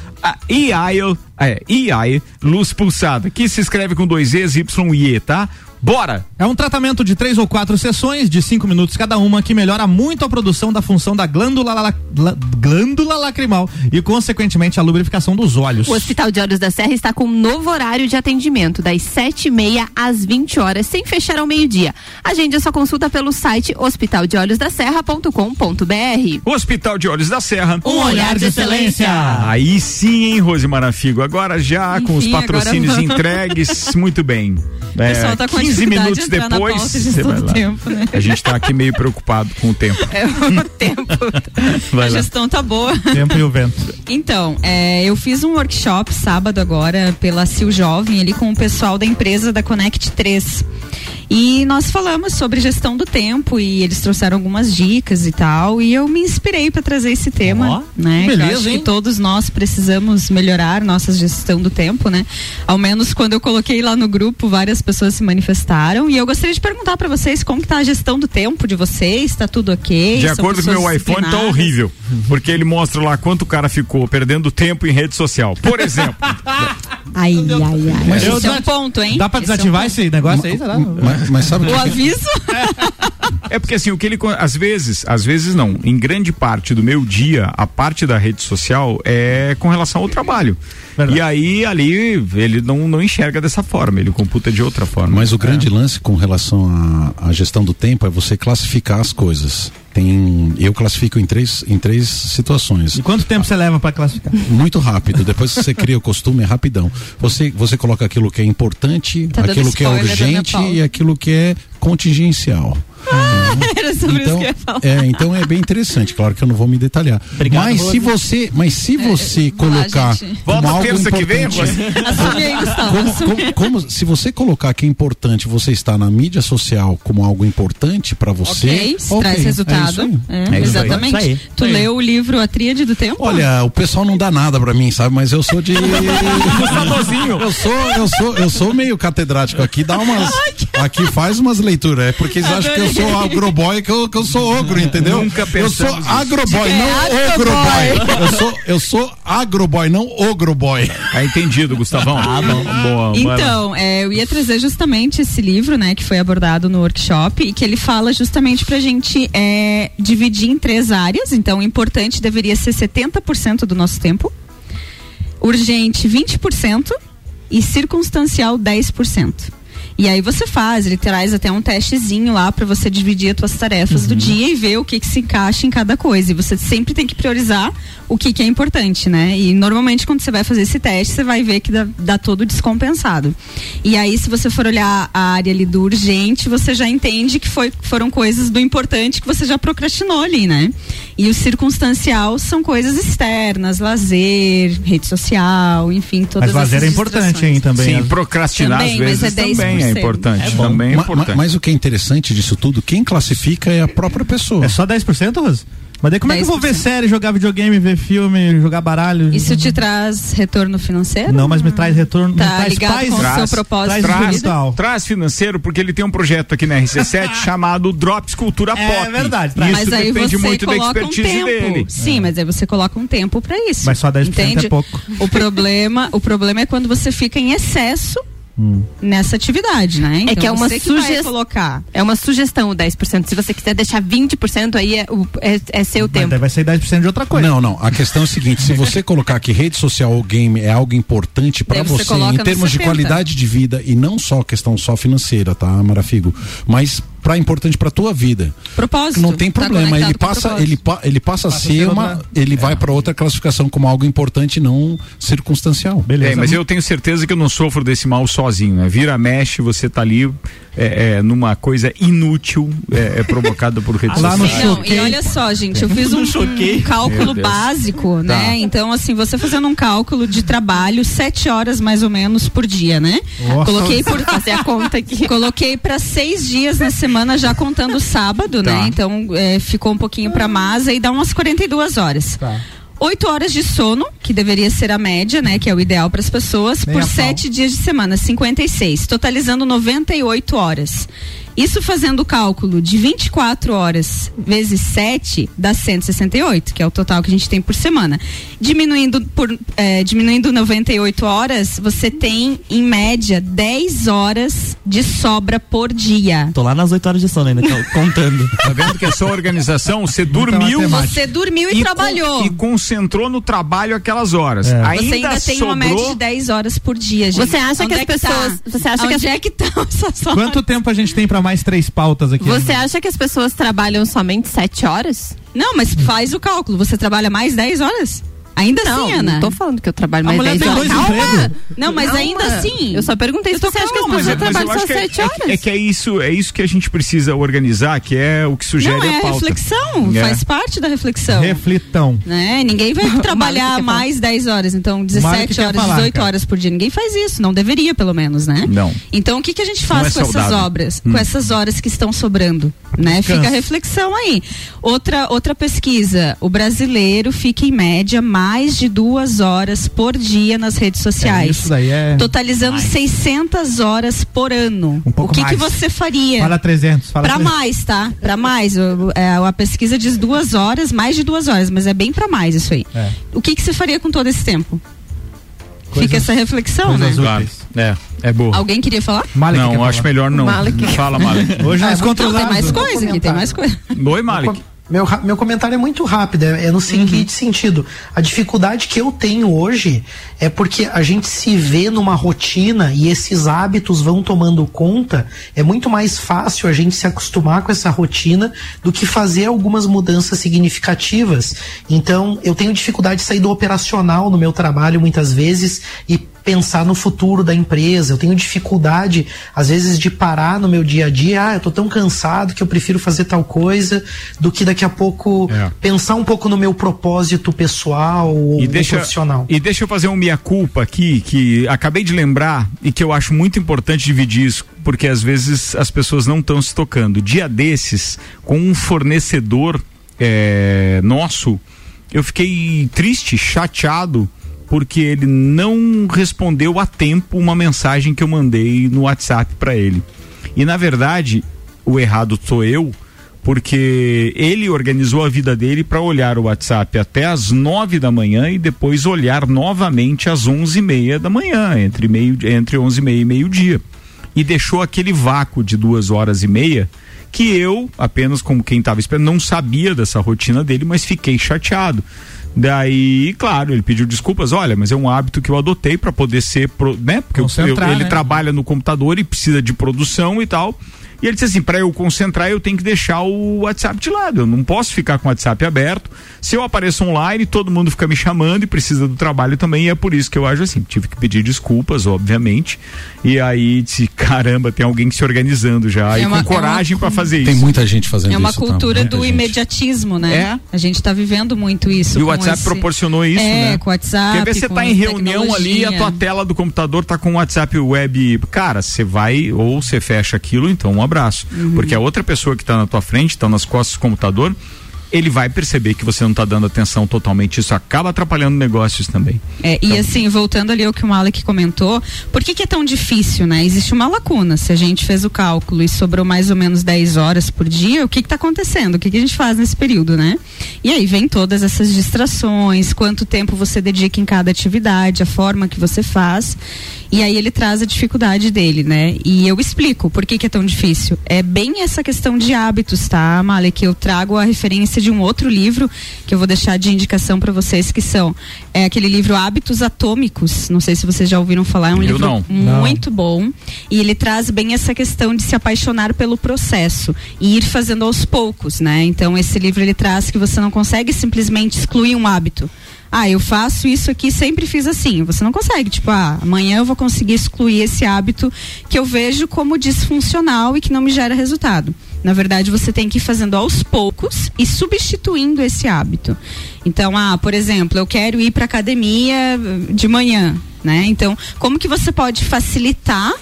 EI, é, EI Luz Pulsada, que se escreve com dois E's, Y E, tá? Bora! É um tratamento de três ou quatro sessões de cinco minutos cada uma que melhora muito a produção da função da glândula, la- la- glândula lacrimal e, consequentemente, a lubrificação dos olhos. O Hospital de Olhos da Serra está com um novo horário de atendimento, das 7h30 às 20 horas, sem fechar ao meio-dia. Agende a sua consulta pelo site hospitaldeolhosdaserra.com.br. Hospital de Olhos da Serra. Um olhar de excelência. Aí sim, hein, Rosemara Figo? Agora já com os Enfim, agora patrocínios entregues, muito bem. O pessoal tá com 15 dificuldade minutos depois. você vai lá. tempo, né? A gente tá aqui meio preocupado com o tempo. É o tempo. Vai a lá. gestão tá boa. Tempo e o vento. Então, é, eu fiz um workshop sábado agora pela Sil Jovem ali com o pessoal da empresa da Connect 3. E nós falamos sobre gestão do tempo e eles trouxeram algumas dicas e tal. E eu me inspirei para trazer esse tema, Ó, né? que eu beleza, acho hein? que todos nós precisamos melhorar nossa gestão do tempo, né? Ao menos quando eu coloquei lá no grupo, várias pessoas se manifestaram. E eu gostaria de perguntar para vocês como que tá a gestão do tempo de vocês, tá tudo ok? De São acordo com o meu iPhone, tá horrível. Porque ele mostra lá quanto o cara ficou perdendo tempo em rede social. Por exemplo. Ai, ai, ai. Mas Esse eu é dá- um ponto, hein? Dá pra Esse é um desativar esse negócio aí, será? Mas, mas sabe o O que- aviso? É porque assim, o que ele às vezes, às vezes não, em grande parte do meu dia, a parte da rede social é com relação ao trabalho. Verdade. E aí ali ele não, não enxerga dessa forma, ele computa de outra forma. Mas o grande lance com relação à à gestão do tempo é você classificar as coisas. Tem, eu classifico em três, em três situações. E quanto tempo você leva pra classificar? Muito rápido. Depois que você cria o costume, é rapidão. Você, você coloca aquilo que é importante, Tá aquilo que é urgente e aquilo que é contingencial. Era sobre isso Então que eu ia falar. é, então é bem interessante. Claro que eu não vou me detalhar. Obrigado, mas se Rose. você, mas se você vamos lá, colocar como Volta algo terça que vem, importante, aí, Gustavo. como, assume. como- como- se você colocar que é importante você estar na mídia social como algo importante para você, Ok, ok, traz é resultado. isso aí. É, É isso exatamente. Isso aí. Tu Isso leu o livro A Tríade do Tempo? Olha, o pessoal não dá nada pra mim, sabe? Mas eu sou de. Eu sou, eu sou, eu sou meio catedrático aqui, dá umas. aqui faz umas leituras. É porque eles acham que eu sou agroboy, que eu, que eu sou ogro, entendeu? Nunca Eu sou isso. agroboy, É, não agroboy. ogroboy. Eu sou, eu sou agroboy, não ogroboy. Tá entendido, Gustavão? Ah, bom. Boa, Então, é, eu ia trazer justamente esse livro, né, que foi abordado no workshop e que ele fala justamente pra gente é, dividir em três áreas. Então, o importante deveria ser 70% do nosso tempo, urgente 20% e circunstancial 10%. E aí você faz, ele traz até um testezinho lá pra você dividir as tuas tarefas do dia e ver o que, que se encaixa em cada coisa. E você sempre tem que priorizar o que, que é importante, né? E normalmente quando você vai fazer esse teste, você vai ver que dá, dá todo descompensado. E aí, se você for olhar a área ali do urgente, você já entende que foi, foram coisas do importante que você já procrastinou ali, né? E o circunstancial são coisas externas, lazer, rede social, enfim, todas Mas lazer é importante, hein, também. Sim, procrastinar Também, às mas vezes é também é 10%. importante. É também é importante. ma- mas o que é interessante disso tudo, quem classifica é a própria pessoa. É só 10%, Rosa? Mas daí como é que eu vou ver série, jogar videogame, ver filme, jogar baralho? Isso te traz retorno financeiro? Não, mas me traz retorno. me Tá traz ligado paz, com o seu traz- propósito traz de vida? espiritual. Traz financeiro porque ele tem um projeto aqui na RC7 chamado Drops Cultura É Pop. verdade, Isso traz. mas aí depende você muito da coloca um expertise tempo. dele. Sim, mas aí você coloca um tempo pra isso. Mas só 10% é entende? pouco. O problema, o problema é quando você fica em excesso Hum. nessa atividade, né? É que é uma você que vai sugestão. colocar. É uma sugestão o 10%. Se você quiser deixar 20%, aí é, o- é, é seu Mas tempo. vai ser 10% de outra coisa. Não, não. A questão é a seguinte: se você colocar que rede social ou game é algo importante para você você, em termos de 70. qualidade de vida e não só questão só financeira, tá, Marafigo? Mas para importante para tua vida. Propósito. Não tem Tá problema. conectado ele passa, ele, pa- ele passa a Passa a ser ser uma, outra- ele vai para outra classificação como algo importante, não circunstancial. Beleza. É, mas eu tenho certeza que eu não sofro desse mal sozinho, né? Vira, mexe, você tá ali é, é, numa coisa inútil, é, é provocada por redes Lá no Sim, sociais. não, e olha só, gente, eu fiz um, um cálculo básico, né? Tá. Então, assim, você fazendo um cálculo de trabalho, sete horas mais ou menos por dia, né? Nossa. Coloquei por fazer a conta aqui. Coloquei para seis dias na semana, já contando o sábado, Tá. né? Então, é, ficou um pouquinho para mais, aí dá umas 42 horas. Tá. Oito horas de sono, que deveria ser a média, né? Que é o ideal para as pessoas, Nem por a pau. sete dias de semana, 56, totalizando 98 horas. Isso fazendo o cálculo de 24 horas vezes 7 dá 168, que é o total que a gente tem por semana. Diminuindo por eh, diminuindo 98 horas, você tem em média 10 horas de sobra por dia. Tô lá nas 8 horas de sono ainda, contando. Tá vendo que é só organização? Você dormiu Você dormiu e, e trabalhou. con- e concentrou no trabalho aquelas horas. É. Ainda, Você ainda tem sobrou... uma média de 10 horas por dia, gente. Você acha Onde que é as pessoas- tá? você acha que Onde as- é que estão essas horas? Quanto tempo a gente tem pra mais três pautas aqui? Você acha que as pessoas trabalham somente 7 horas? Não, mas faz o cálculo. Você trabalha mais 10 horas? Ainda Não, assim, Ana? não tô falando que eu trabalho A mais mulher 10 tem horas. dois empregos. Não, mas Calma. ainda assim. Eu só perguntei se Eu tô você acha que as calma, pessoas Mas, trabalham só que é, 7 é horas. que- é que é isso, é isso que a gente precisa organizar, que é o que sugere Não, é a pauta. reflexão. É. Faz parte da reflexão. Reflitão. Né? Ninguém vai trabalhar falar. mais 10 horas, então Mari que 17 quer horas, falar, 18 cara. horas por dia. Ninguém faz isso, não deveria, pelo menos, né? Não. Então, o que, que a gente faz é com essas saudável. obras, Hum. com essas horas que estão sobrando? Né? Fica a reflexão aí. Outra, outra pesquisa: o brasileiro fica em média mais de duas horas por dia nas redes É, sociais. isso daí é. Totalizando 600 horas por ano. Um pouco o que, que mais. você faria? Fala 300. Fala Pra 300. mais, tá? Pra mais. É, a pesquisa diz duas horas, mais de duas horas, mas é bem pra mais isso aí. É. O que, que você faria com todo esse tempo? Coisas- Fica essa reflexão, né? Claro. É, é boa. Alguém queria falar? Malek quer não, falar. acho melhor não. Malek. Fala, Malek. Hoje nós Não, tem controlamos. mais coisa aqui, tem mais coisa. Oi, Malek. Meu, meu comentário é muito rápido, é, é no seguinte sentido. A dificuldade que eu tenho hoje é porque a gente se vê numa rotina e esses hábitos vão tomando conta. É muito mais fácil a gente se acostumar com essa rotina do que fazer algumas mudanças significativas. Então, eu tenho dificuldade de sair do operacional no meu trabalho muitas vezes e pensar no futuro da empresa. Eu tenho dificuldade, às vezes, de parar no meu dia a dia. Ah, eu tô tão cansado que eu prefiro fazer tal coisa do que daqui a pouco É. pensar um pouco no meu propósito pessoal ou E deixa, profissional. e deixa eu fazer um minha-culpa aqui, que acabei de lembrar e que eu acho muito importante dividir isso, porque às vezes as pessoas não estão se tocando. Dia desses, com um fornecedor é, nosso, eu fiquei triste, chateado, porque ele não respondeu a tempo uma mensagem que eu mandei no WhatsApp para ele. E na verdade, o errado sou eu, porque ele organizou a vida dele para olhar o WhatsApp até às nove da manhã e depois olhar novamente às onze e meia da manhã, entre, meio, entre onze e meia e meio-dia. E deixou aquele vácuo de duas horas e meia que eu, apenas como quem estava esperando, não sabia dessa rotina dele, mas fiquei chateado. Daí, claro, ele pediu desculpas. Olha, mas é um hábito que eu adotei para poder ser, pro, né? Porque eu- ele né? trabalha no computador e precisa de produção e tal. E ele disse assim: para eu concentrar, eu tenho que deixar o WhatsApp de lado. Eu não posso ficar com o WhatsApp aberto. Se eu apareço online, todo mundo fica me chamando e precisa do trabalho também. E é por isso que eu acho assim. Tive que pedir desculpas, obviamente. E aí disse: caramba, tem alguém se organizando já É e uma- com é coragem para fazer Tem isso. muita gente fazendo É uma isso. tá? cultura do imediatismo, né? É. A gente tá vivendo muito isso. E o WhatsApp esse- proporcionou isso, é, né? com o WhatsApp. Quer ver você tá em reunião ali e a tecnologia. tua tela do computador tá com o WhatsApp web. Cara, você vai ou você fecha aquilo, então abraço. Uhum. Porque a outra pessoa que tá na tua frente, tá nas costas do computador, ele vai perceber que você não tá dando atenção totalmente. Isso acaba atrapalhando negócios também. É, e assim, voltando ali ao que o Malek comentou, por que, que é tão difícil, né? Existe uma lacuna. Se a gente fez o cálculo e sobrou mais ou menos 10 horas por dia, o que está acontecendo? O que, que a gente faz nesse período, né? E aí vem todas essas distrações, quanto tempo você dedica em cada atividade, a forma que você faz. E aí ele traz a dificuldade dele, né? E eu explico por que, que é tão difícil. É bem essa questão de hábitos, tá, Malek? Eu trago a referência de um outro livro que eu vou deixar de indicação para vocês, que são é aquele livro Hábitos Atômicos. Não sei se vocês já ouviram falar, é um Eu livro não. muito bom. E ele traz bem essa questão de se apaixonar pelo processo e ir fazendo aos poucos, né? Então esse livro ele traz que você não consegue simplesmente excluir um hábito. Ah, eu faço isso aqui, sempre fiz assim. Você não consegue, tipo, ah, amanhã eu vou conseguir excluir esse hábito que eu vejo como disfuncional e que não me gera resultado. Na verdade, você tem que ir fazendo aos poucos e substituindo esse hábito. Então, ah, por exemplo, eu quero ir para academia eh, de manhã, né? Então, como que você pode facilitar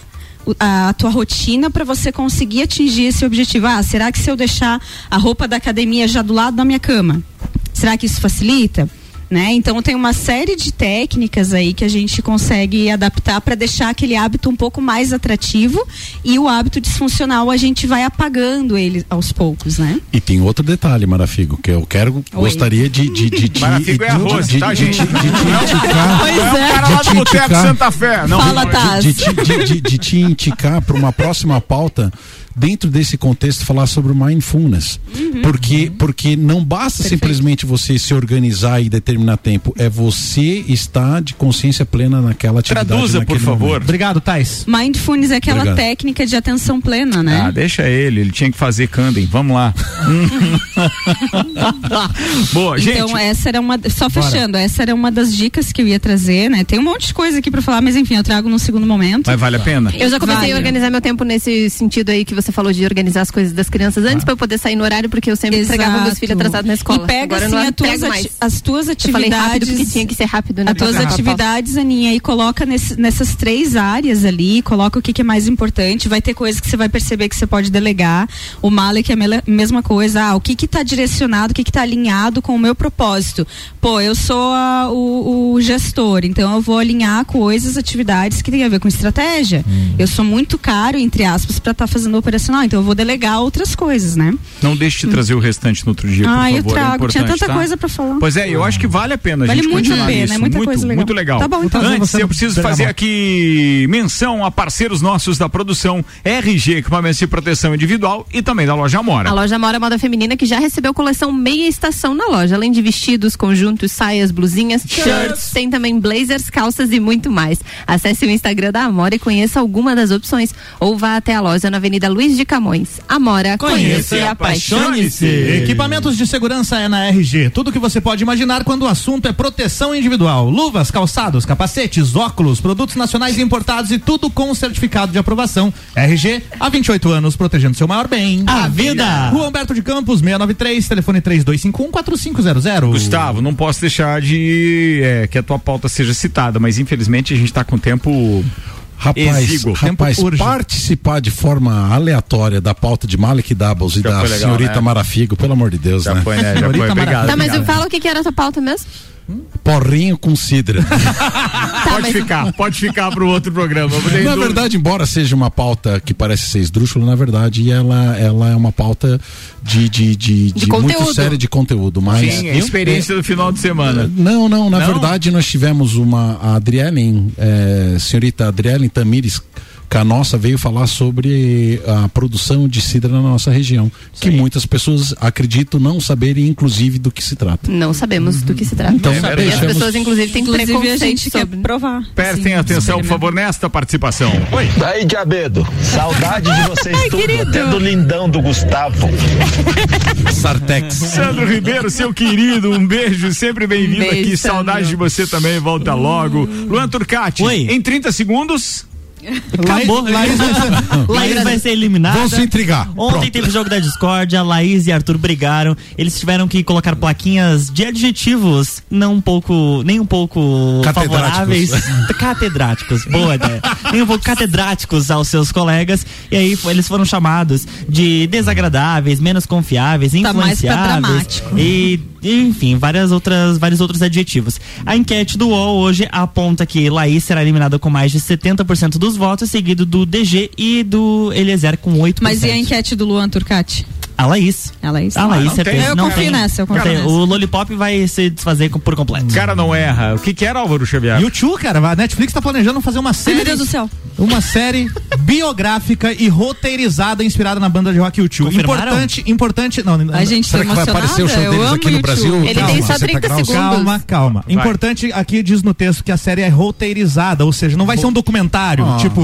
o- a tua rotina para você conseguir atingir esse objetivo? Ah, será que se eu deixar a roupa da academia já do lado da minha cama, será que isso facilita? Né? Então tem uma série de técnicas aí que a gente consegue adaptar para deixar aquele hábito um pouco mais atrativo e o hábito disfuncional a gente vai apagando ele aos poucos, né? E tem outro detalhe, Marafigo, que eu quero, gostaria de, de, de, de, Marafigo é de- arroz, de- tá, de- gente? de- de- de- é o- indicar- não é o cara lá do de Boteco Santa Fé, não. Fala, de, de, de, de, de te indicar para uma próxima pauta dentro desse contexto falar sobre o mindfulness Uhum. porque porque não basta simplesmente você se organizar e determinar tempo é você estar de consciência plena naquela atividade Traduza, por favor. momento. Obrigado, Thais. Mindfulness é aquela Obrigado. técnica de atenção plena, né? Ah, deixa ele, ele tinha que fazer Candem. Vamos lá. Boa, gente. Então essa era uma só Bora. fechando, essa era uma das dicas que eu ia trazer, né? Tem um monte de coisa aqui pra falar, mas enfim, eu trago num segundo momento. Mas vale a pena? Eu já comecei Vale. a organizar meu tempo nesse sentido aí que você falou de organizar as coisas das crianças antes pra eu poder sair no horário, porque eu sempre entregava meus Exato. filhos atrasados na escola. E pega Agora assim eu não as tuas, mais. as tuas Eu falei rápido atividades. porque tinha que ser rápido, né? As tuas atividades, Aninha, e coloca nesse- nessas três áreas ali, coloca o que, que é mais importante. Vai ter coisas que você vai perceber que você pode delegar. O Malek é a mesma coisa. Ah, o que que tá direcionado, o que que tá alinhado com o meu propósito. Pô, eu sou a- o, o gestor, então eu vou alinhar coisas, atividades que tem a ver com estratégia. Eu sou muito caro, entre aspas, pra estar fazendo operacional, então eu vou delegar outras coisas, né? Não deixe de trazer o restante no outro dia, por Ah, favor. eu trago. É Tinha tanta tá? coisa pra falar. Pois é, eu acho que vale a pena a Vale gente muito a continuar pena, nisso. é muita muito, coisa legal. muito legal. Tá bom, então. Antes, Você eu preciso fazer aqui menção a parceiros nossos da produção RG, equipamentos de proteção individual e também da loja Amora. A loja Mora Moda Feminina que já recebeu coleção meia estação na loja, além de vestidos, conjuntos, saias, blusinhas, shirts, tem também blazers, calças e muito mais. Acesse o Instagram da Amora e conheça alguma das opções ou vá até a loja na Avenida Luiz de Camões. Amora, conheça e apaixone-se. Equipamentos de segurança é na RG. Tudo que você pode imaginar quando o assunto é proteção individual. Luvas, calçados, capacetes, óculos, produtos nacionais e importados e tudo com certificado de aprovação. RG, há 28 anos, protegendo seu maior bem. A vida. Rua Humberto de Campos, 693, telefone 3251-4500. Gustavo, não posso deixar de é, que a tua pauta seja citada, mas infelizmente a gente está com tempo Rapaz, exíguo. rapaz participar de forma aleatória da pauta de Malik Doubles e Já da legal, senhorita né? Marafigo, pelo amor de Deus, Já né? foi, né? Já foi, obrigado. Tá, mas obrigado. fala o que, que era a tua pauta mesmo? Porrinho com cidra. pode ficar, pode ficar pro outro programa. Na verdade, embora seja uma pauta que parece ser esdrúxula, na verdade, ela, ela é uma pauta de, de, de, de muito conteúdo. séria de conteúdo. Mas, Sim, a experiência do final de semana. Não, não, na Não? verdade nós tivemos uma, a Adrielen, eh, senhorita Adrielen Tamires Canossa veio falar sobre a produção de cidra na nossa região, que muitas pessoas acreditam não saberem, inclusive, do que se trata. Não sabemos do que se trata. Então, e as pessoas, inclusive, têm Inclusive, a preconceito gente quer sobre. provar. Prestem atenção, por favor, nesta participação. Oi. Daí, Diabedo, saudade de vocês Ai, tudo, até do lindão do Gustavo. Sartex. Sandro Ribeiro, seu querido, um beijo, sempre bem-vindo Beijo, aqui. Sandro. Saudade de você também, volta logo. Luan Turcati, Oi. em 30 segundos. Acabou. Laís vai ser- Laís vai ser eliminada. Vão se intrigar. Ontem Pronto. teve o jogo da discórdia, Laís e Arthur brigaram. Eles tiveram que colocar plaquinhas de adjetivos não um pouco, nem um pouco Catedráticos. favoráveis. catedráticos, boa ideia. nem um pouco catedráticos aos seus colegas. E aí eles foram chamados de desagradáveis, menos confiáveis, Tá mais pra influenciáveis. dramático. E, enfim, várias outras, vários outros adjetivos. A enquete do UOL hoje aponta que Laís será eliminada com mais de 70% dos votos, seguido do DG e do Eliezer com 8%. Mas e a enquete do Luan Turcati? A Laís. A Laís? A Laís, não certeza. tem. Eu não confio tem. nessa, eu confio nessa. O Lollipop vai se desfazer com- por completo. O cara não erra. O que que era, Álvaro Xavier? YouTube, cara, a Netflix tá planejando fazer uma série. Meu Deus do céu. Uma série biográfica e roteirizada inspirada na banda de rock YouTube. Importante, importante. Não, não, A gente Será tá que vai aparecer o show. Eu deles aqui no. Brasil? Ele Calma, tem só 60 30 graus? segundos. Calma, calma. Importante aqui diz no texto que a série é roteirizada, ou seja, não vai ser um documentário, Ah. tipo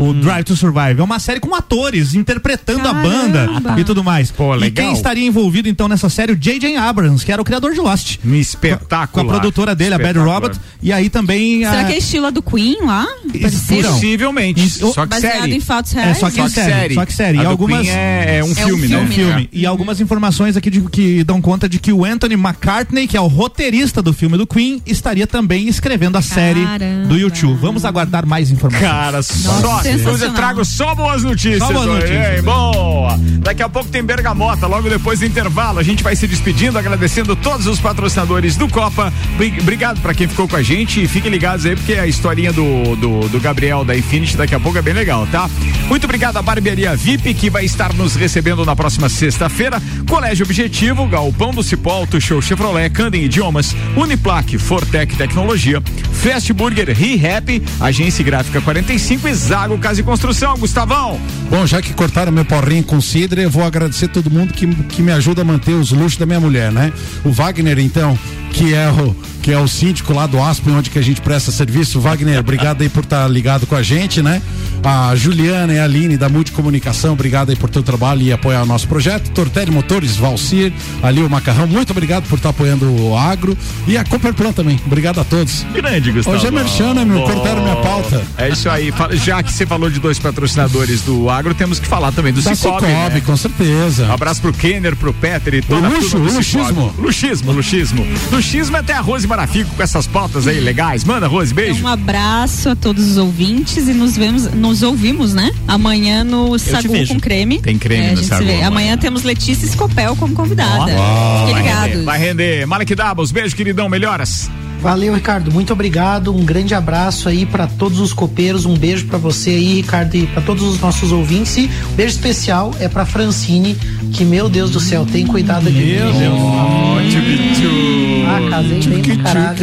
o Drive to Survive. É uma série com atores interpretando a banda Caramba. e tudo mais. Pô, E legal. quem estaria envolvido então nessa série? O J.J. Abrams, que era o criador de Lost. Um Com espetáculo. a produtora dele, a Bad Robot. E aí também. Será a... que é estilo do Queen lá? Isso, Parecido? Possivelmente. Só que Baseado série. em fatos É, reais? só que, Só que série, série. Só que série. A E do algumas. Queen é, é um É um filme, É um né? filme. E algumas informações aqui de, que dão conta de que o Anthony McCartney, que é o roteirista do filme do Queen, estaria também escrevendo a série Caramba. do YouTube. Vamos aguardar mais informações. Cara, só Nossa, eu sensacional. trago só boas notícias. Só boas notícias. hein? Boa. Daqui a pouco tem Bergamota, logo depois do intervalo. A gente vai se despedindo, agradecendo todos os patrocinadores do Copa. Bri- Obrigado pra quem ficou com a gente e fiquem ligados aí, porque a historinha do, do, do Gabriel da Infinity daqui a pouco é bem legal, tá? Muito obrigado à Barbearia VIP, que vai estar nos recebendo na próxima sexta-feira. Colégio Objetivo, Galpão do Cipó, Auto Show Chevrolet, Candem Idiomas, Uniplaque, Fortec Tecnologia, Fast Burger, ReHap, Agência Gráfica 45 e Zago Casa e Construção. Gustavão, Bom, já que cortaram meu porrinho com cidra, eu vou agradecer todo mundo que, que me ajuda a manter os luxos da minha mulher, né? O Wagner, então, que é o que é o síndico lá do Aspen, onde que a gente presta serviço. Wagner, obrigado aí por estar ligado com a gente, né? A Juliana e a Aline da Multicomunicação, obrigado aí por teu trabalho e apoiar o nosso projeto. Tortelli Motores, Valcir, ali o Macarrão, muito obrigado por estar apoiando o agro. E a Cooperplan também, obrigado a todos. grande Gustavo. Hoje é merchan, né, meu? Cortaram minha pauta. É isso aí. Já que você falou de dois patrocinadores do agro, temos que falar também do Da Cicobi. Cicobi, né? com certeza. Abraço pro Kenner, pro Peter e toda luxo, a turma do o Cicobi. luxismo. Luxismo, luxismo. Luxismo é até a Rose Marafico com essas pautas aí legais. Manda, Rose, beijo. Um abraço a todos os ouvintes e nos vemos, nos ouvimos, né? Amanhã no Sagu com creme. Tem creme é, no Sagu amanhã. Amanhã temos Letícia Scopel como convidada. Vai Fiquem ligados. vai render. Malek Doubles, beijo, queridão, melhoras. Valeu, Ricardo. Muito obrigado. Um grande abraço aí para todos os copeiros. Um beijo para você aí, Ricardo, e para todos os nossos ouvintes. E um beijo especial é para Francine, que meu Deus do céu, tem cuidado de mim. Meu Deus. Ah, casei bem pra caralho.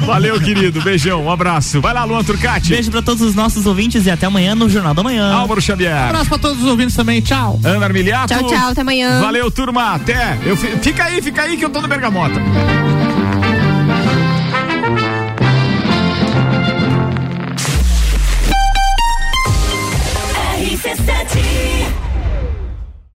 Valeu, querido. Beijão, um abraço. Vai lá, Luan Turcati. Beijo pra todos os nossos ouvintes e até amanhã no Jornal da Manhã. Álvaro Xavier. abraço pra todos os ouvintes também. Tchau. Ana Armiliato. Tchau, tchau, até amanhã. Valeu, turma. Até. Eu, fi- fica aí, fica aí que eu tô no Bergamota.